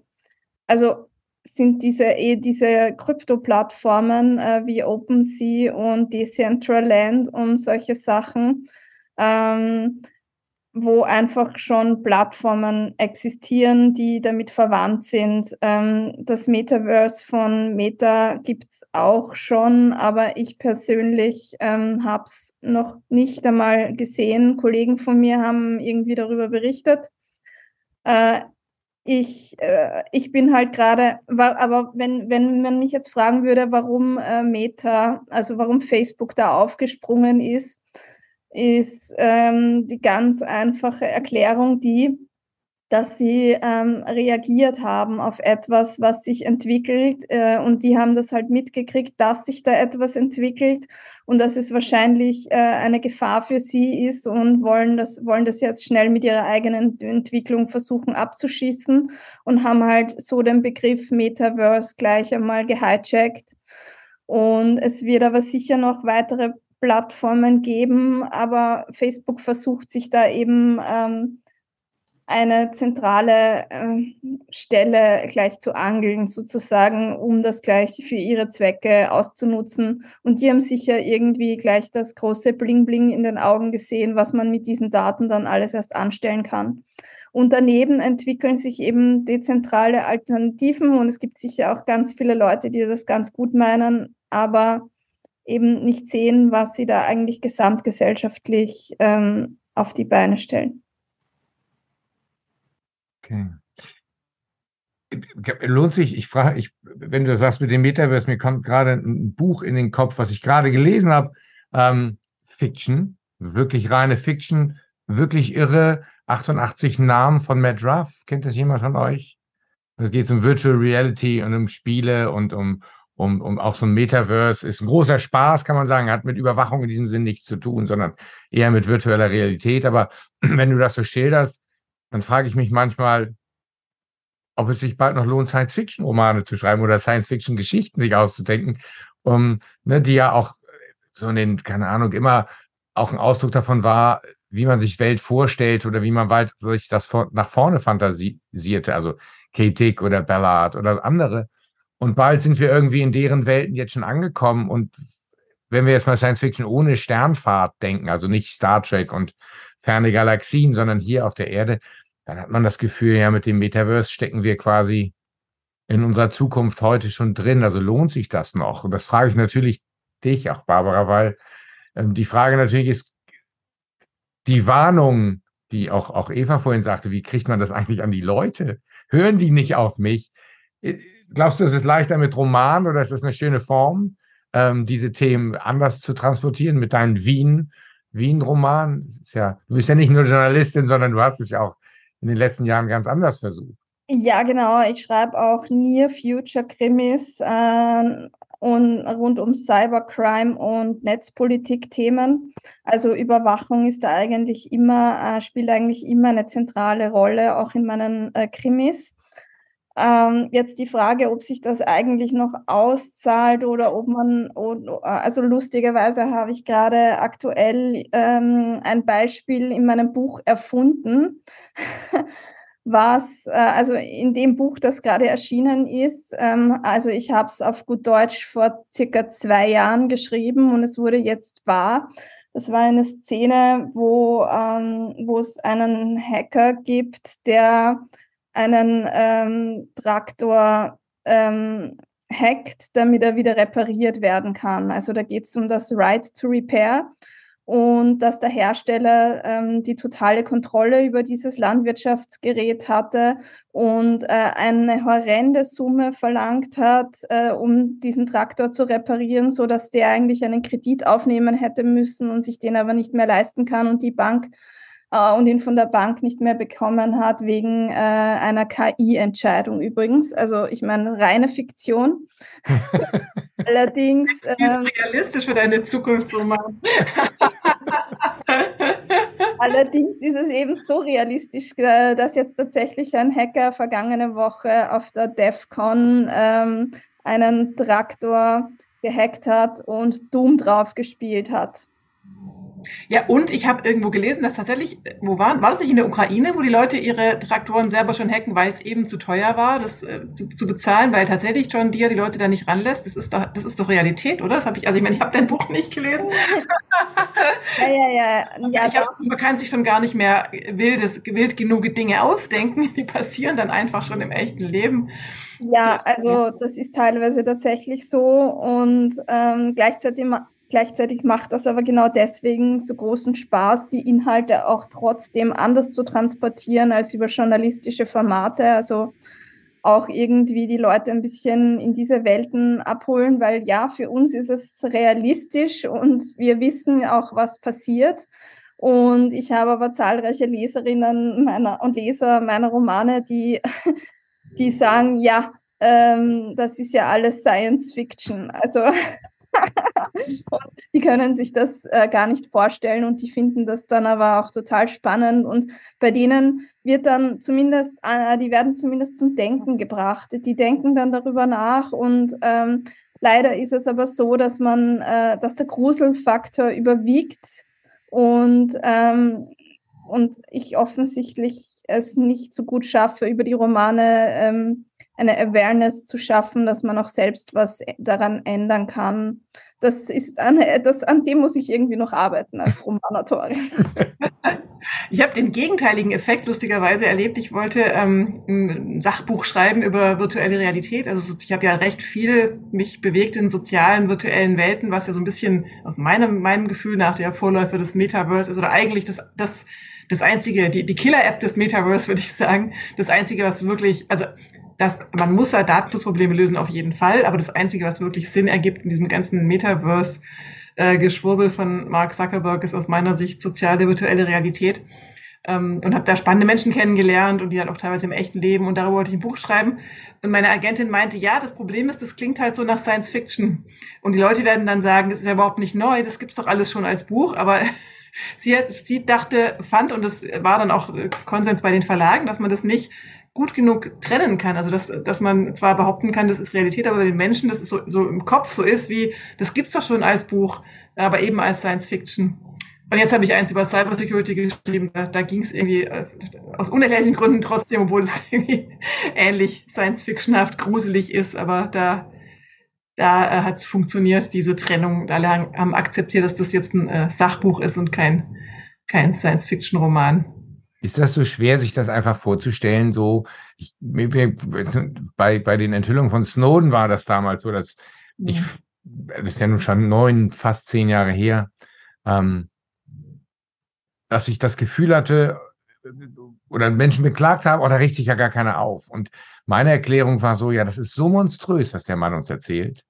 also sind diese eh diese Krypto-Plattformen äh, wie OpenSea und Decentraland und solche Sachen. Ähm, wo einfach schon Plattformen existieren, die damit verwandt sind. Ähm, das Metaverse von Meta gibt es auch schon, aber ich persönlich ähm, habe es noch nicht einmal gesehen. Kollegen von mir haben irgendwie darüber berichtet. Äh, ich, äh, ich bin halt gerade, aber wenn, wenn man mich jetzt fragen würde, warum äh, Meta, also warum Facebook da aufgesprungen ist, ist ähm, die ganz einfache Erklärung die, dass sie ähm, reagiert haben auf etwas, was sich entwickelt äh, und die haben das halt mitgekriegt, dass sich da etwas entwickelt und dass es wahrscheinlich äh, eine Gefahr für sie ist und wollen das, wollen das jetzt schnell mit ihrer eigenen Entwicklung versuchen abzuschießen und haben halt so den Begriff Metaverse gleich einmal gehijackt. Und es wird aber sicher noch weitere Plattformen geben, aber Facebook versucht sich da eben ähm, eine zentrale äh, Stelle gleich zu angeln, sozusagen, um das gleich für ihre Zwecke auszunutzen. Und die haben sicher irgendwie gleich das große Bling-Bling in den Augen gesehen, was man mit diesen Daten dann alles erst anstellen kann. Und daneben entwickeln sich eben dezentrale Alternativen und es gibt sicher auch ganz viele Leute, die das ganz gut meinen, aber eben nicht sehen, was sie da eigentlich gesamtgesellschaftlich ähm, auf die Beine stellen. Okay. Lohnt sich, ich frage, ich, wenn du sagst mit dem Metaverse, mir kommt gerade ein Buch in den Kopf, was ich gerade gelesen habe. Ähm, Fiction, wirklich reine Fiction, wirklich irre. 88 Namen von Matt Ruff. Kennt das jemand von euch? Es geht um Virtual Reality und um Spiele und um, um, um auch so ein Metaverse ist ein großer Spaß, kann man sagen, hat mit Überwachung in diesem Sinn nichts zu tun, sondern eher mit virtueller Realität. Aber <clears throat> wenn du das so schilderst, dann frage ich mich manchmal, ob es sich bald noch lohnt, Science-Fiction-Romane zu schreiben oder Science-Fiction-Geschichten sich auszudenken, um, ne, die ja auch so in den, keine Ahnung, immer auch ein Ausdruck davon war, wie man sich Welt vorstellt oder wie man weit sich das nach vorne fantasierte, also Kritik oder Ballard oder andere. Und bald sind wir irgendwie in deren Welten jetzt schon angekommen. Und wenn wir jetzt mal Science Fiction ohne Sternfahrt denken, also nicht Star Trek und ferne Galaxien, sondern hier auf der Erde, dann hat man das Gefühl, ja, mit dem Metaverse stecken wir quasi in unserer Zukunft heute schon drin. Also lohnt sich das noch? Und das frage ich natürlich dich auch, Barbara, weil ähm, die Frage natürlich ist, die Warnung, die auch, auch Eva vorhin sagte, wie kriegt man das eigentlich an die Leute? Hören die nicht auf mich? Glaubst du, es ist leichter mit Roman oder ist das eine schöne Form? ähm, diese Themen anders zu transportieren mit deinem Wien, Wien-Roman. Ja, du bist ja nicht nur Journalistin, sondern du hast es ja auch in den letzten Jahren ganz anders versucht. Ja, genau. Ich schreibe auch Near Future Krimis äh, und rund um Cybercrime und Netzpolitik-Themen. Also Überwachung ist da eigentlich immer, äh, spielt eigentlich immer eine zentrale Rolle, auch in meinen äh, Krimis. Ähm, jetzt die Frage, ob sich das eigentlich noch auszahlt oder ob man, also lustigerweise habe ich gerade aktuell ähm, ein Beispiel in meinem Buch erfunden, <laughs> was, äh, also in dem Buch, das gerade erschienen ist, ähm, also ich habe es auf gut Deutsch vor circa zwei Jahren geschrieben und es wurde jetzt wahr. Das war eine Szene, wo, ähm, wo es einen Hacker gibt, der einen ähm, Traktor ähm, hackt, damit er wieder repariert werden kann. Also da geht es um das Right to Repair und dass der Hersteller ähm, die totale Kontrolle über dieses Landwirtschaftsgerät hatte und äh, eine horrende Summe verlangt hat, äh, um diesen Traktor zu reparieren, so dass der eigentlich einen Kredit aufnehmen hätte müssen und sich den aber nicht mehr leisten kann und die Bank und ihn von der Bank nicht mehr bekommen hat wegen äh, einer KI-Entscheidung übrigens. Also ich meine, reine Fiktion. <laughs> Allerdings. Das ähm, realistisch für deine Zukunftsroman. <laughs> <laughs> Allerdings ist es eben so realistisch, äh, dass jetzt tatsächlich ein Hacker vergangene Woche auf der DEFCON ähm, einen Traktor gehackt hat und Doom drauf gespielt hat. Ja, und ich habe irgendwo gelesen, dass tatsächlich, wo waren, war das nicht in der Ukraine, wo die Leute ihre Traktoren selber schon hacken, weil es eben zu teuer war, das äh, zu, zu, bezahlen, weil tatsächlich John Deere die Leute da nicht ranlässt. Das ist doch, das ist doch Realität, oder? Das habe ich, also ich meine, ich habe dein Buch nicht gelesen. <laughs> ja, ja, ja. ja hab, man kann sich schon gar nicht mehr wildes, wild genug Dinge ausdenken. <laughs> Die passieren dann einfach schon im echten Leben. Ja, also das ist teilweise tatsächlich so und ähm, gleichzeitig Gleichzeitig macht das aber genau deswegen so großen Spaß, die Inhalte auch trotzdem anders zu transportieren als über journalistische Formate. Also auch irgendwie die Leute ein bisschen in diese Welten abholen, weil ja, für uns ist es realistisch und wir wissen auch, was passiert. Und ich habe aber zahlreiche Leserinnen meiner und Leser meiner Romane, die, <laughs> die sagen, ja, ähm, das ist ja alles Science Fiction. Also <laughs> <laughs> die können sich das äh, gar nicht vorstellen und die finden das dann aber auch total spannend und bei denen wird dann zumindest, äh, die werden zumindest zum Denken gebracht. Die denken dann darüber nach und ähm, leider ist es aber so, dass man, äh, dass der Gruselfaktor überwiegt und ähm, und ich offensichtlich es nicht so gut schaffe, über die Romane ähm, eine Awareness zu schaffen, dass man auch selbst was daran ändern kann. Das ist eine, das, an dem muss ich irgendwie noch arbeiten als Romanautorin. <laughs> Ich habe den gegenteiligen Effekt lustigerweise erlebt. Ich wollte ähm, ein Sachbuch schreiben über virtuelle Realität. Also ich habe ja recht viel mich bewegt in sozialen virtuellen Welten, was ja so ein bisschen aus meinem, meinem Gefühl nach der Vorläufer des Metaverse ist oder eigentlich das, das, das einzige, die, die Killer-App des Metaverse, würde ich sagen. Das einzige, was wirklich, also das, man muss ja Datenschutzprobleme lösen auf jeden Fall, aber das Einzige, was wirklich Sinn ergibt in diesem ganzen Metaverse, äh, von Mark Zuckerberg ist aus meiner Sicht soziale virtuelle Realität. Ähm, und habe da spannende Menschen kennengelernt und die halt auch teilweise im echten Leben und darüber wollte ich ein Buch schreiben. Und meine Agentin meinte, ja, das Problem ist, das klingt halt so nach Science Fiction. Und die Leute werden dann sagen, das ist ja überhaupt nicht neu, das gibt's doch alles schon als Buch, aber <laughs> sie, hat, sie dachte, fand, und das war dann auch Konsens bei den Verlagen, dass man das nicht gut genug trennen kann. Also dass, dass man zwar behaupten kann, das ist Realität, aber bei den Menschen, das ist so, so im Kopf so ist, wie, das gibt's doch schon als Buch, aber eben als Science Fiction. Und jetzt habe ich eins über Cybersecurity geschrieben, da, da ging es irgendwie äh, aus unerklärlichen Gründen trotzdem, obwohl es <laughs> irgendwie ähnlich Science-Fictionhaft gruselig ist, aber da, da äh, hat es funktioniert, diese Trennung. Alle haben akzeptiert, dass das jetzt ein äh, Sachbuch ist und kein, kein Science-Fiction-Roman. Ist das so schwer, sich das einfach vorzustellen? So, ich, bei, bei den Enthüllungen von Snowden war das damals so, dass ja. ich, das ist ja nun schon neun, fast zehn Jahre her, ähm, dass ich das Gefühl hatte, oder Menschen beklagt haben, oh, da richtet sich ja gar keiner auf. Und meine Erklärung war so, ja, das ist so monströs, was der Mann uns erzählt.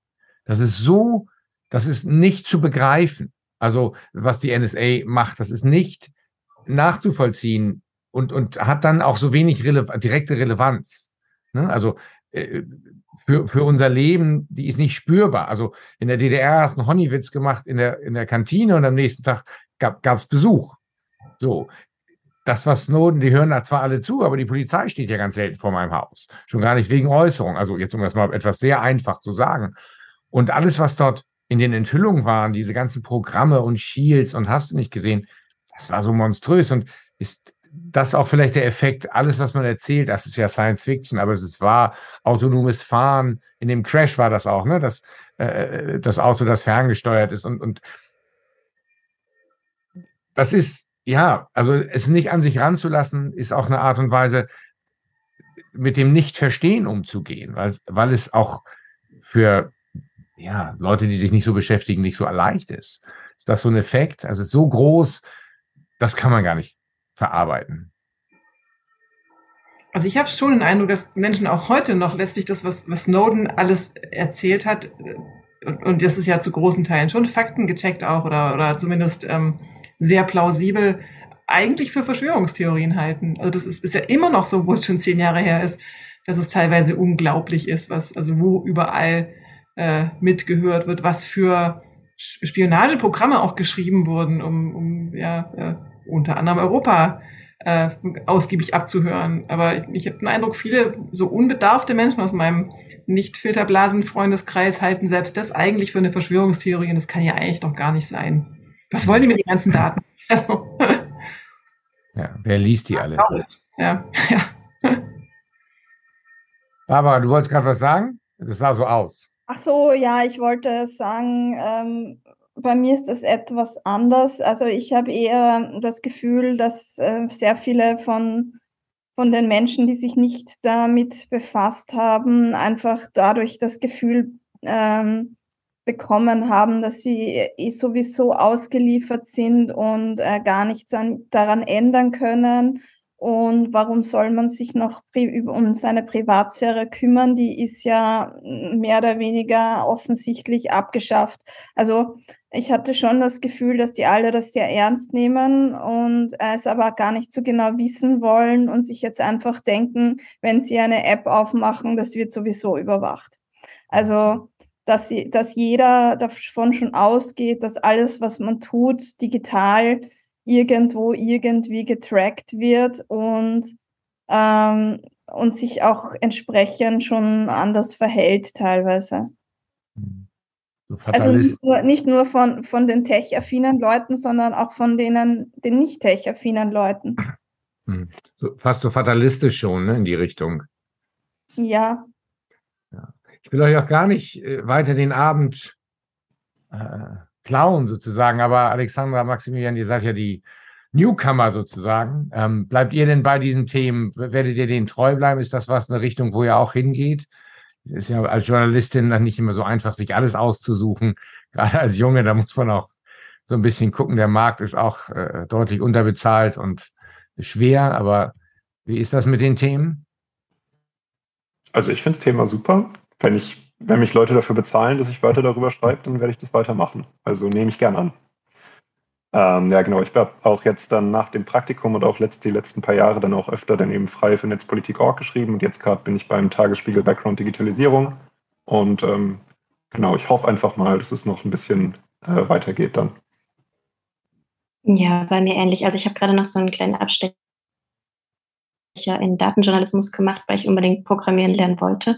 Das ist so das ist nicht zu begreifen. Also was die NSA macht, das ist nicht nachzuvollziehen und, und hat dann auch so wenig Rele direkte Relevanz. Ne? Also äh, für, für unser Leben, die ist nicht spürbar. Also in der DDR hast du einen Honniewitz gemacht in der, in der Kantine und am nächsten Tag gab es Besuch. So, das, was Snowden, die hören da zwar alle zu, aber die Polizei steht ja ganz selten vor meinem Haus. Schon gar nicht wegen Äußerung. Also jetzt, um das mal etwas sehr einfach zu sagen. Und alles, was dort in den Enthüllungen waren, diese ganzen Programme und Shields und hast du nicht gesehen, das war so monströs und ist das auch vielleicht der Effekt, alles, was man erzählt, das ist ja Science Fiction, aber es ist wahr, autonomes Fahren, in dem Crash war das auch, ne, das, äh, das Auto, das ferngesteuert ist und, und das ist, ja, also es nicht an sich ranzulassen, ist auch eine Art und Weise, mit dem Nicht-Verstehen umzugehen, weil, weil es auch für ja, Leute, die sich nicht so beschäftigen, nicht so leicht ist. Ist das so ein Effekt? Also so groß, das kann man gar nicht verarbeiten. Also ich habe schon den Eindruck, dass Menschen auch heute noch letztlich das, was, was Snowden alles erzählt hat, und, und das ist ja zu großen Teilen schon Fakten gecheckt auch oder, oder zumindest ähm, sehr plausibel, eigentlich für Verschwörungstheorien halten. Also das ist, ist ja immer noch so, wo es schon zehn Jahre her ist, dass es teilweise unglaublich ist, was, also wo überall äh, mitgehört wird, was für Spionageprogramme auch geschrieben wurden, um, um ja, äh, unter anderem Europa äh, ausgiebig abzuhören. Aber ich, ich habe den Eindruck, viele so unbedarfte Menschen aus meinem Nicht-Filterblasen-Freundeskreis halten selbst das eigentlich für eine Verschwörungstheorie und das kann ja eigentlich doch gar nicht sein. Was wollen die mit den ganzen Daten? <laughs> Also, ja, wer liest die alle? Ja, <laughs> ja. Barbara, du wolltest gerade was sagen? Das sah so aus. Ach so, ja, ich wollte sagen, ähm, bei mir ist das etwas anders. Also ich habe eher das Gefühl, dass äh, sehr viele von, von den Menschen, die sich nicht damit befasst haben, einfach dadurch das Gefühl ähm, bekommen haben, dass sie eh sowieso ausgeliefert sind und äh, gar nichts an, daran ändern können und warum soll man sich noch um seine Privatsphäre kümmern? Die ist ja mehr oder weniger offensichtlich abgeschafft. Also ich hatte schon das Gefühl, dass die alle das sehr ernst nehmen und es aber gar nicht so genau wissen wollen und sich jetzt einfach denken, wenn sie eine App aufmachen, das wird sowieso überwacht. Also dass, sie, dass jeder davon schon ausgeht, dass alles, was man tut, digital irgendwo irgendwie getrackt wird und, ähm, und sich auch entsprechend schon anders verhält teilweise. So also nicht nur, nicht nur von, von den tech-affinen Leuten, sondern auch von denen, den nicht tech-affinen Leuten. Hm. So, fast so fatalistisch schon, ne, in die Richtung. Ja. ja. Ich will euch auch gar nicht äh, weiter den Abend äh, klauen sozusagen. Aber Alexandra, Maximilian, ihr seid ja die Newcomer sozusagen. Ähm, bleibt ihr denn bei diesen Themen? Werdet ihr denen treu bleiben? Ist das was eine Richtung, wo ihr auch hingeht? Ist ja als Journalistin dann nicht immer so einfach, sich alles auszusuchen. <laughs> Gerade als Junge, da muss man auch so ein bisschen gucken. Der Markt ist auch äh, deutlich unterbezahlt und schwer. Aber wie ist das mit den Themen? Also ich finde das Thema super. Wenn ich wenn mich Leute dafür bezahlen, dass ich weiter darüber schreibe, dann werde ich das weitermachen. Also nehme ich gern an. Ähm, ja, genau. Ich habe auch jetzt dann nach dem Praktikum und auch letzt, die letzten paar Jahre dann auch öfter dann eben frei für Netzpolitik.org geschrieben und jetzt gerade bin ich beim Tagesspiegel Background Digitalisierung und ähm, genau, ich hoffe einfach mal, dass es noch ein bisschen äh, weitergeht dann. Ja, bei mir ähnlich. Also ich habe gerade noch so einen kleinen Abstecher in Datenjournalismus gemacht, weil ich unbedingt programmieren lernen wollte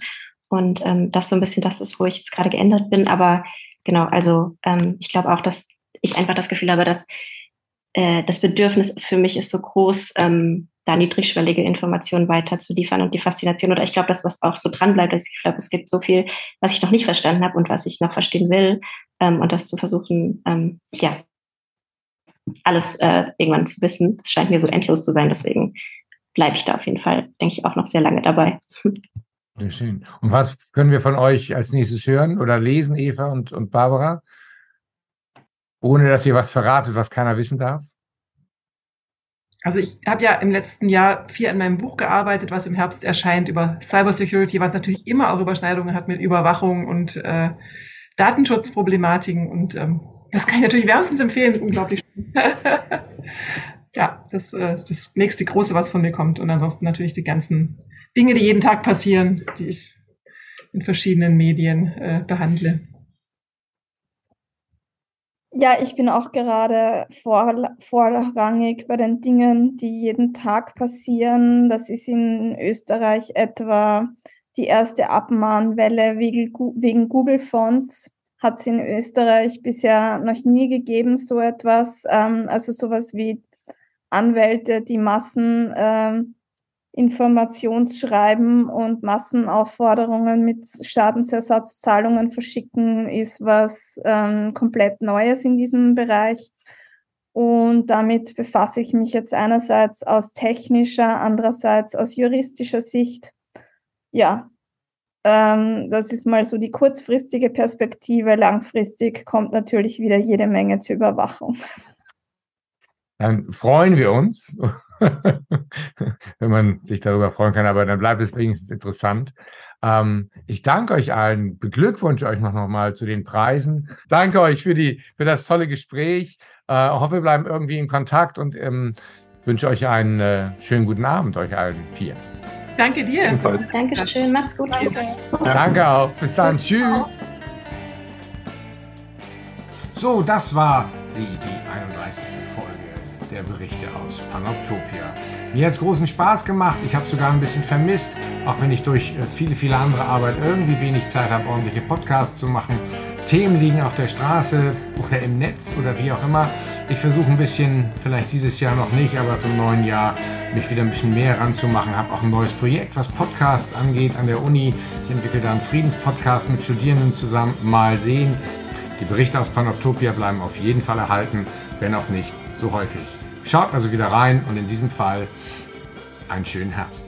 und ähm, das so ein bisschen das ist, wo ich jetzt gerade geändert bin. Aber genau, also ähm, ich glaube auch, dass ich einfach das Gefühl habe, dass äh, das Bedürfnis für mich ist so groß, ähm, da niedrigschwellige Informationen weiterzuliefern und die Faszination oder ich glaube, das, was auch so dran bleibt, dass ich glaube, es gibt so viel, was ich noch nicht verstanden habe und was ich noch verstehen will ähm, und das zu versuchen, ähm, ja, alles äh, irgendwann zu wissen. Das scheint mir so endlos zu sein, deswegen bleibe ich da auf jeden Fall, denke ich, auch noch sehr lange dabei. <laughs> Ja, schön. Und was können wir von euch als nächstes hören oder lesen, Eva und, und Barbara? Ohne dass ihr was verratet, was keiner wissen darf? Also ich habe ja im letzten Jahr viel an meinem Buch gearbeitet, was im Herbst erscheint über Cybersecurity, was natürlich immer auch Überschneidungen hat mit Überwachung und äh, Datenschutzproblematiken und ähm, das kann ich natürlich wärmstens empfehlen, unglaublich. <laughs> ja, das äh, ist das nächste große, was von mir kommt. Und ansonsten natürlich die ganzen Dinge, die jeden Tag passieren, die ich in verschiedenen Medien äh, behandle. Ja, ich bin auch gerade vor, vorrangig bei den Dingen, die jeden Tag passieren. Das ist in Österreich etwa die erste Abmahnwelle wegen Google-Fonds. Hat es in Österreich bisher noch nie gegeben, so etwas. Ähm, also sowas wie Anwälte, die Massen ähm, Informationsschreiben und Massenaufforderungen mit Schadensersatzzahlungen verschicken, ist was ähm, komplett Neues in diesem Bereich. Und damit befasse ich mich jetzt einerseits aus technischer, andererseits aus juristischer Sicht. Ja, ähm, das ist mal so die kurzfristige Perspektive. Langfristig kommt natürlich wieder jede Menge zur Überwachung. Dann freuen wir uns <laughs> wenn man sich darüber freuen kann, aber dann bleibt es wenigstens interessant. Ähm, ich danke euch allen, beglückwünsche euch noch, noch mal zu den Preisen. Danke euch für, die, für das tolle Gespräch. Äh, hoffe, wir bleiben irgendwie in Kontakt und ähm, wünsche euch einen äh, schönen guten Abend, euch allen vier. Danke dir. Dankeschön, macht's gut. Danke. Danke auch. Bis dann. Tschüss. So, das war sie, die 31. Folge der Berichte aus Panoptopia. Mir hat es großen Spaß gemacht. Ich habe sogar ein bisschen vermisst, auch wenn ich durch äh, viele, viele andere Arbeit irgendwie wenig Zeit habe, ordentliche Podcasts zu machen. Themen liegen auf der Straße oder im Netz oder wie auch immer. Ich versuche ein bisschen, vielleicht dieses Jahr noch nicht, aber zum neuen Jahr mich wieder ein bisschen mehr ranzumachen. Habe auch ein neues Projekt, was Podcasts angeht an der Uni. Ich entwickle da einen Friedenspodcast mit Studierenden zusammen. Mal sehen. Die Berichte aus Panoptopia bleiben auf jeden Fall erhalten, wenn auch nicht so häufig. Schaut also wieder rein und in diesem Fall einen schönen Herbst.